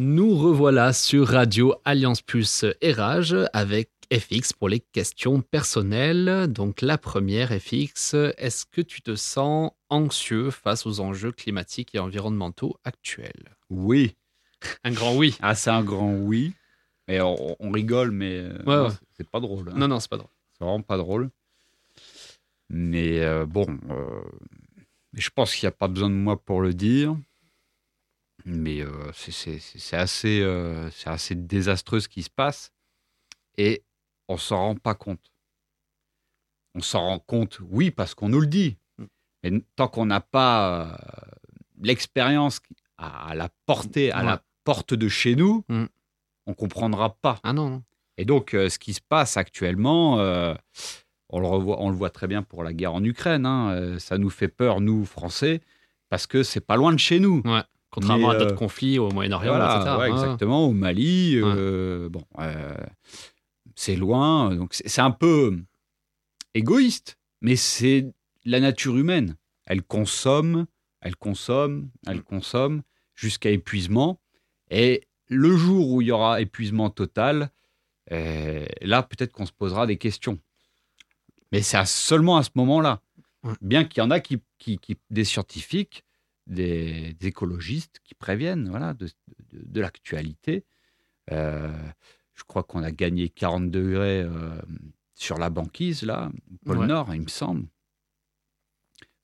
Nous revoilà sur Radio Alliance Plus et Rage avec FX pour les questions personnelles. Donc la première FX, est-ce que tu te sens anxieux face aux enjeux climatiques et environnementaux actuels? Oui. Un grand oui. Ah, c'est un grand oui. Et on, on rigole, mais euh, Ouais, ouais. c'est- pas drôle. hein. Non, non, c'est pas drôle. C'est vraiment pas drôle. Mais euh, bon, euh, mais je pense qu'il n'y a pas besoin de moi pour le dire. Mais euh, c'est- assez, euh, assez désastreux ce qui se passe. Et on s'en rend pas compte. On s'en rend compte, oui, parce qu'on nous le dit. Mm. Mais tant qu'on n'a pas euh, l'expérience à, à la portée, à Ouais. la porte de chez nous, Mm. on comprendra pas. Ah non, non. Et donc, euh, ce qui se passe actuellement, on, le revoit, on le voit très bien pour la guerre en Ukraine. hein, ça nous fait peur, nous, Français, parce que c'est pas loin de chez nous. Contrairement Mais, à d'autres euh, conflits au Moyen-Orient, Voilà, etc. ouais, ouais. exactement. Au Mali, euh, bon, euh, c'est loin. Donc, c'est un peu égoïste, mais c'est la nature humaine. Elle consomme, elle consomme, elle consomme jusqu'à épuisement. Et le jour où il y aura épuisement total, euh, là, peut-être qu'on se posera des questions. Mais c'est seulement à ce moment-là. Bien qu'il y en a qui, qui- qui- des scientifiques, des, des écologistes qui préviennent voilà, de, de- de l'actualité. Euh, je crois qu'on a gagné 40 degrés euh, sur la banquise, là, au pôle Ouais. Nord, il me semble.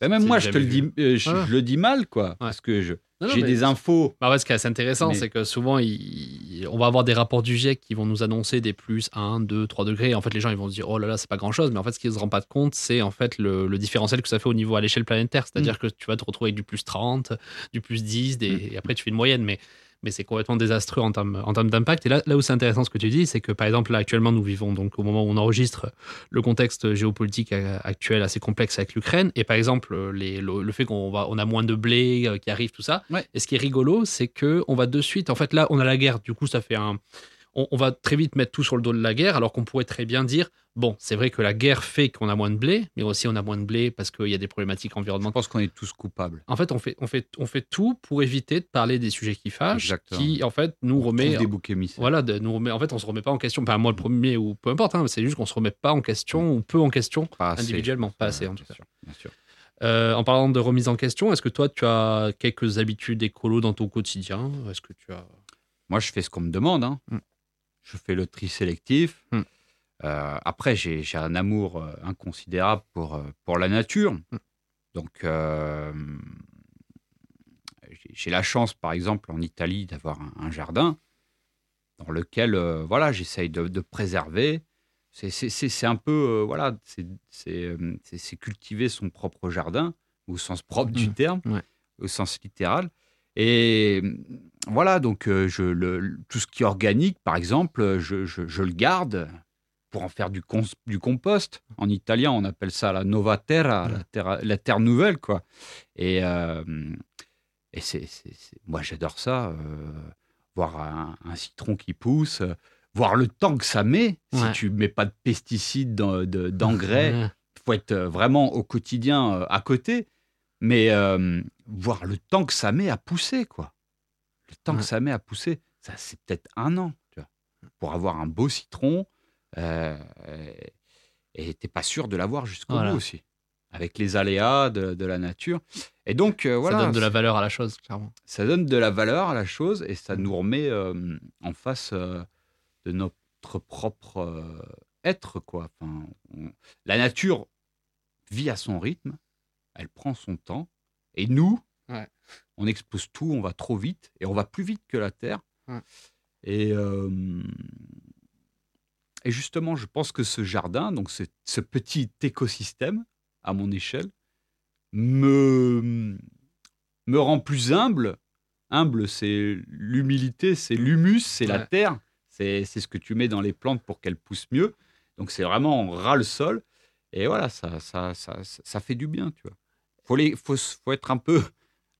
Ben, même moi, je te le dis, euh, je, Ah. je le dis mal, quoi, parce que je- j'ai mais- des infos. Bah ouais, ce qui est assez intéressant, Mais- c'est que souvent, il- on va avoir des rapports du GIEC qui vont nous annoncer des plus 1, 2, 3 degrés. Et en fait, les gens ils vont se dire, oh là là, c'est pas grand chose. Mais en fait, ce qu'ils ne se rendent pas compte, c'est en fait le, le différentiel que ça fait au niveau à l'échelle planétaire. Mm. C'est-à-dire que tu vas te retrouver avec du plus 30, du plus 10, des- et après, tu fais une moyenne. Mais, mais c'est complètement désastreux en termes, en termes d'impact. Et là, là où c'est intéressant ce que tu dis, c'est que par exemple, là, actuellement, nous vivons, donc au moment où on enregistre, le contexte géopolitique euh, actuel assez complexe avec l'Ukraine. Et par exemple, les- le, le fait qu'on va, on a moins de blé euh, qui arrive, tout ça. Ouais. Et ce qui est rigolo, c'est que on va de suite. En fait, là, on a la guerre. Du coup, ça fait un. On, on va très vite mettre tout sur le dos de la guerre, alors qu'on pourrait très bien dire bon, c'est vrai que la guerre fait qu'on a moins de blé, mais aussi on a moins de blé parce qu'il y a des problématiques Je environnementales. pense qu'on est tous coupables. En fait, on fait, on fait, on fait tout pour éviter de parler des sujets qui fâchent, Exactement. qui en fait nous On remet. des boucs émissaires. Voilà, de, nous remet, en fait, on se remet pas en question. Enfin, moi, le premier ou peu importe, hein, c'est juste qu'on se remet pas en question ou peu en question Pas individuellement, pas Ouais, assez en tout cas. sûr, bien sûr. Euh, en parlant de remise en question, est-ce que toi, tu as quelques habitudes écolo dans ton quotidien? Est-ce que tu as Moi, je fais ce qu'on me demande. hein. Mm. Je fais le tri sélectif. Mm. Euh, après, j'ai un amour euh, inconsidérable pour, euh, pour la nature. Mm. Donc, euh, j'ai- la chance, par exemple, en Italie, d'avoir un, un jardin dans lequel, euh, voilà, j'essaye de, de préserver. C'est- un peu, voilà, c'est cultiver son propre jardin, au sens propre du Mm. terme, Ouais. au sens littéral. Et euh, voilà, donc euh, je, le, le- tout ce qui est organique, par exemple, je, je- je le garde pour en faire du, cons- du compost. En italien, on appelle ça la nova terra, la, terre, la terre nouvelle, quoi. Et, euh, et c'est, moi, j'adore ça. euh, voir un, un citron qui pousse, euh, voir le temps que ça met. Si tu mets pas de pesticides, d'en- de- d'engrais, Ouais. faut être vraiment au quotidien à côté, mais euh, voir le temps que ça met à pousser, quoi. Le temps Ouais. que ça met à pousser, ça c'est peut-être un an, tu vois, pour avoir un beau citron. euh, et t'es pas sûr de l'avoir jusqu'au Voilà. bout aussi, avec les aléas de, de la nature. Et donc euh, voilà, ça donne de la valeur à la chose, clairement. ça donne de la valeur à la chose et ça nous remet euh, en face de notre propre être quoi. Enfin, on- la nature vit à son rythme, elle prend son temps et nous, Ouais. on explose tout, on va trop vite et on va plus vite que la Terre. Ouais. Et euh, et justement, je pense que ce jardin, donc ce, ce petit écosystème à mon échelle, me me rend plus humble. Humble, c'est l'humilité, c'est l'humus, c'est la terre, c'est ce que tu mets dans les plantes pour qu'elles poussent mieux. Donc c'est vraiment on ras le sol. Et voilà, ça, ça, ça, ça, ça fait du bien, tu vois. Faut les, faut, être un peu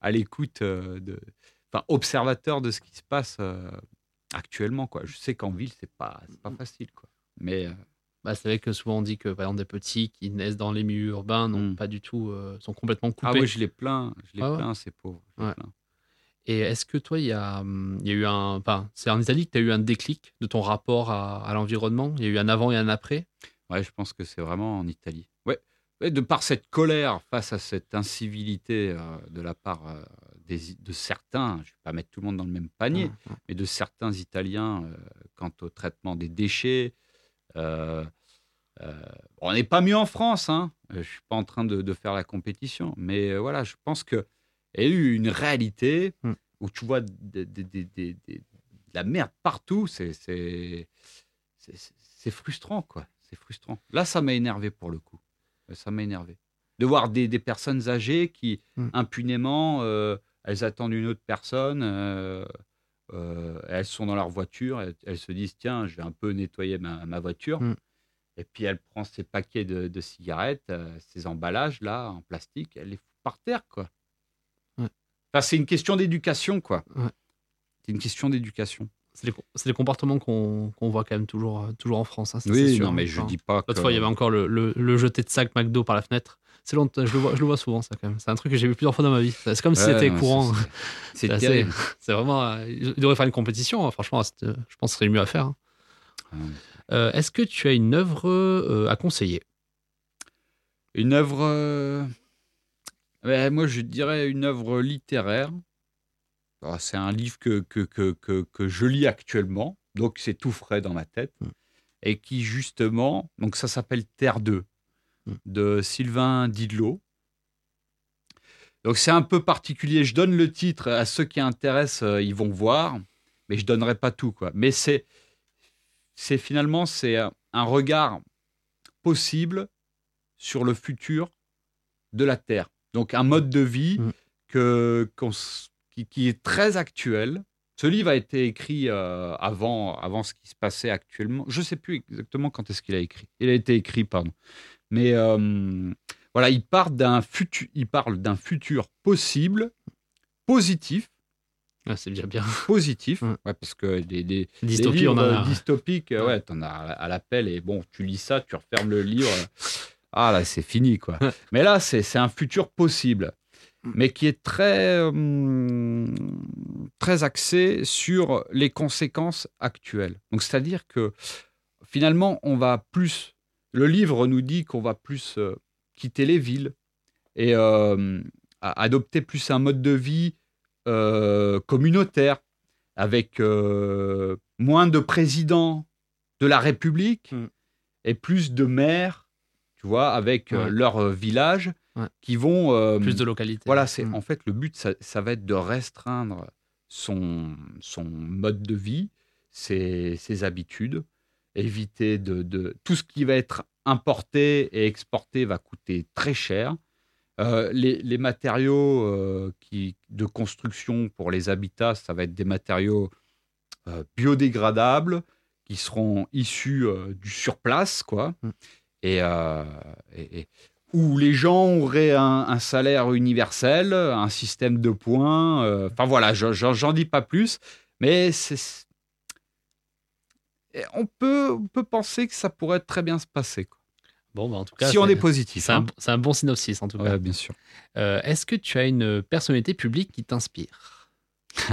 à l'écoute euh, de, enfin observateur de ce qui se passe euh, actuellement, quoi. Je sais qu'en ville c'est pas, pas facile, quoi. Mais euh, Bah, c'est vrai que souvent on dit que par exemple des petits qui naissent dans les milieux urbains n'ont Mm. pas du tout, euh, sont complètement coupés. ah ouais, je les plains, je les Ah ouais? plains ces pauvres. Ouais. plains. Et est-ce que toi, il y a, hum, il y a eu un. Enfin, c'est en Italie que tu as eu un déclic de ton rapport à, à l'environnement? Il y a eu un avant et un après? Ouais, je pense que c'est vraiment en Italie. De par cette colère face à cette incivilité euh, de la part euh, des, de certains, je ne vais pas mettre tout le monde dans le même panier, Hum, mais de certains Italiens euh, quant au traitement des déchets. On n'est pas mieux en France, hein. Je ne suis pas en train de, de faire la compétition, mais voilà, je pense qu'il y a eu une réalité Mm. où tu vois des- de la merde partout, c'est frustrant, quoi. C'est frustrant. Là, ça m'a énervé pour le coup. Euh, Ça m'a énervé. De voir des, des personnes âgées qui, Mm. impunément, euh, elles attendent une autre personne, euh, euh, elles sont dans leur voiture, elles, elles se disent tiens, je vais un peu nettoyer ma, ma voiture. Mm. Et puis elle prend ses paquets de, de cigarettes, ces emballages là en plastique, elle les fout par terre quoi. Ouais. Enfin, c'est une question d'éducation quoi. Ouais. C'est une question d'éducation. C'est des comportements qu'on voit quand même toujours, euh, toujours en France. hein, Oui, sûr, non hein. mais je Enfin, dis pas que. L'autre fois, il y avait encore le, le, le jeté de sac McDo par la fenêtre. C'est longtemps, je le, vois, je le vois souvent, ça, quand même. C'est un truc que j'ai vu plusieurs fois dans ma vie. C'est comme si c'était courant. c'est- vraiment. euh, il devrait faire une compétition, hein. franchement. euh, Je pense que ce serait mieux à faire. hein. Euh, Est-ce que tu as une œuvre euh, à conseiller? Une œuvre. euh, ouais, moi, je dirais une œuvre littéraire. Alors, C'est un livre que, que, que, que, je lis actuellement, donc c'est tout frais dans ma tête, Mm. et qui justement, donc ça s'appelle Terre 2, Mm. de Sylvain Didlot. Donc c'est un peu particulier. Je donne le titre à ceux qui intéressent, euh, ils vont voir, mais je donnerai pas tout quoi. Mais c'est, finalement c'est un- regard possible sur le futur de la Terre. Donc un mode de vie Mm. que, qu'on qui, qui est très actuel. Ce livre a été écrit euh, avant, avant ce qui se passait actuellement. Je ne sais plus exactement quand est-ce qu'il a écrit. Il a été écrit, pardon. Mais euh, voilà, il parle d'un futur, il parle d'un futur possible, positif, Ah, C'est déjà bien. positif, ouais, parce que des, des, des Dystopie, livres on a. dystopiques, euh, ouais, t'en as à l'appel et bon, tu lis ça, tu refermes le livre. Ah là, c'est fini quoi. Mais là, c'est c'est un futur possible. Mais qui est très hum, très axé sur les conséquences actuelles. Donc c'est-à-dire que finalement, on va plus. Le livre nous dit qu'on va plus euh, quitter les villes et euh, adopter plus un mode de vie euh, communautaire, avec euh, moins de présidents de la République Mm. et plus de maires, tu vois, avec euh, Ouais. leur euh, village Ouais. qui vont. euh, Plus de localité. voilà, c'est Mm. en fait le but, ça, ça va être de restreindre son, son mode de vie, ses, ses habitudes, éviter de, de- tout ce qui va être importé et exporté va coûter très cher. Euh, les, les matériaux euh, qui, de construction pour les habitats, ça va être des matériaux euh, biodégradables qui seront issus du surplace, quoi. Mm. Et, et- et- où les gens auraient un, un salaire universel, un système de points. euh, Enfin voilà, je- je- j'en dis pas plus, mais On peut, on peut penser que ça pourrait très bien se passer, quoi. Bon, bah, en tout cas. si on est positif. C'est un, hein. c'est un bon synopsis, en tout cas. Ouais, bien sûr. Euh, Est-ce que tu as une personnalité publique qui t'inspire?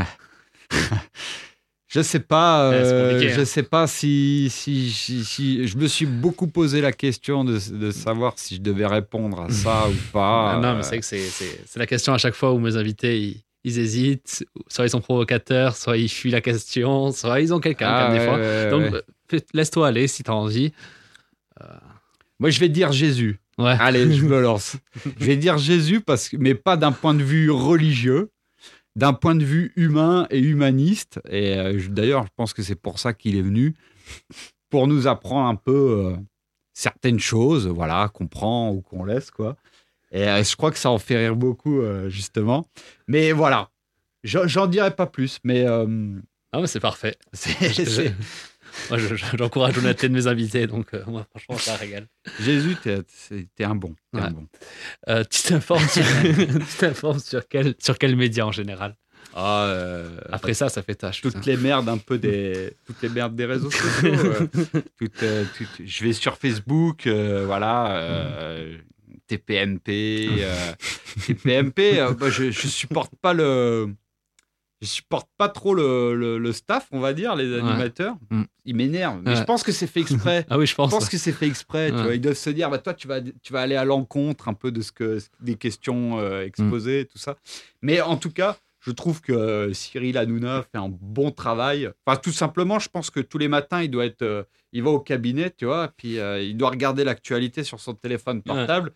Je sais pas, c'est euh, compliqué, je hein. sais pas si, si, si, si- je me suis beaucoup posé la question de, de savoir si je devais répondre à ça ou pas. Ah, Non, Euh, mais c'est que c'est- la question à chaque fois où mes invités ils, ils hésitent, soit ils sont provocateurs, soit ils fuient la question, soit ils ont quelqu'un ah, ouais, ouais, Donc euh, laisse-toi aller si t'as envie. moi je vais dire Jésus. Ouais. Allez, je me lance. je vais dire Jésus parce que, mais pas d'un point de vue religieux, d'un point de vue humain et humaniste. Et euh, d'ailleurs, je pense que c'est pour ça qu'il est venu, pour nous apprendre un peu euh, certaines choses, voilà, qu'on prend ou qu'on laisse, quoi. Et euh, je crois que ça en fait rire beaucoup, justement. Mais voilà, j'en dirai pas plus, mais Ah, mais c'est parfait. c'est- Moi, je- je- j'encourage l'honnêteté de mes invités, donc euh, moi, franchement, ça régale. Jésus, t'es un bon. t'es un bon. Euh, tu t'informes sur, sur quel, sur quel média en général? Ah, euh, Après ça, ça fait tâche. toutes les merdes un peu des toutes les merdes des réseaux sociaux. euh, toutes, toutes- je vais sur Facebook, voilà, euh, TPMP, TPMP. bah, je, je supporte pas le je supporte pas trop le, le- le staff, on va dire, les animateurs. Mm. Ils m'énervent. Mais Ouais. je pense que c'est fait exprès. Ah oui, je Je pense. pense que c'est fait exprès. tu vois. Ils doivent se dire, bah, toi, tu vas, tu vas aller à l'encontre un peu de ce que, des questions euh, exposées, tout ça. Mais en tout cas, je trouve que euh, Cyril Hanouna fait un bon travail. Enfin, tout simplement, je pense que tous les matins, il doit être, euh, il va au cabinet, tu vois, puis il doit regarder l'actualité sur son téléphone portable.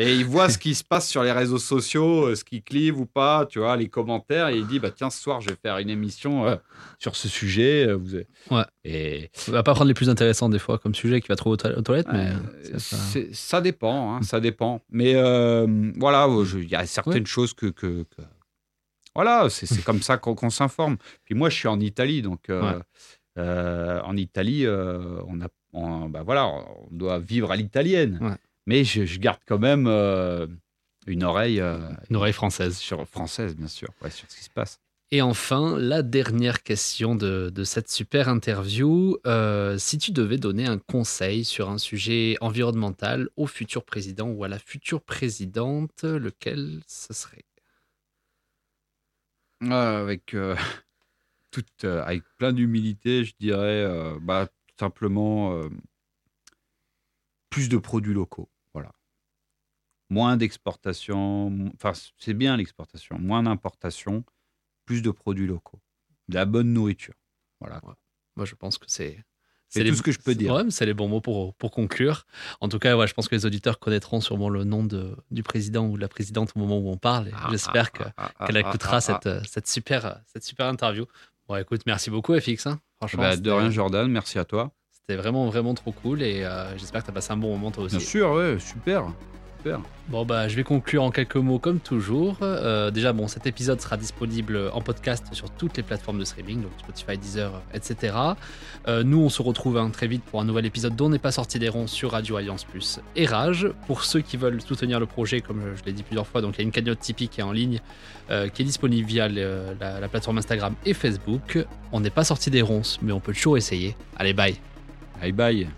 Et il voit ce qui se passe sur les réseaux sociaux, euh, ce qui clive ou pas, tu vois, les commentaires. Et il dit, bah tiens, ce soir, je vais faire une émission euh, sur ce sujet. euh, Vous Ouais. Et On va pas prendre les plus intéressants des fois comme sujet qui va trouver aux, to- aux toilettes, mais euh, ça- ça- c'est- ça dépend, hein, ça dépend. Mais voilà, je- il y a certaines choses que, que- que- voilà, c'est comme ça qu'on s'informe. Puis moi, je suis en Italie, donc Ouais. en Italie, on a, on, bah voilà, on doit vivre à l'italienne. Mais je, je garde quand même euh, une oreille euh, une oreille française. sur française, bien sûr, ouais, sur ce qui se passe. Et enfin, la dernière question de, de cette super interview. Euh, si tu devais donner un conseil sur un sujet environnemental au futur président ou à la future présidente, lequel ce serait? Euh, avec, euh, toute, avec plein d'humilité, je dirais bah, tout simplement plus de produits locaux. Moins d'exportation, enfin c'est bien l'exportation, moins d'importation, plus de produits locaux. De la bonne nourriture. Voilà. Moi, je pense que c'est. C'est tout ce que je peux dire. C'est les bons mots pour, pour conclure. En tout cas, ouais, je pense que les auditeurs connaîtront sûrement le nom de, du président ou de la présidente au moment où on parle. Ah, J'espère ah, ah, qu'elle écoutera cette, cette, super, cette super interview. Bon, écoute, merci beaucoup, FX. hein. ah. Franchement, Bah, de rien, Jordan, merci à toi. c'était vraiment, vraiment trop cool. Et euh, j'espère que tu as passé un bon moment toi aussi. Bien sûr, ouais, super. Super. Bon, bah, je vais conclure en quelques mots comme toujours. Euh, déjà, bon, cet épisode sera disponible en podcast sur toutes les plateformes de streaming, donc Spotify, Deezer, etc. Euh, nous, on se retrouve hein, très vite pour un nouvel épisode dont n'est pas sorti des ronds sur Radio Alliance Plus et Rage. Pour ceux qui veulent soutenir le projet, comme je, je l'ai dit plusieurs fois, donc il y a une cagnotte Tipeee qui est en ligne, euh, qui est disponible via le- la, la plateforme Instagram et Facebook. On n'est pas sorti des ronces, mais on peut toujours essayer. Allez, bye Bye bye.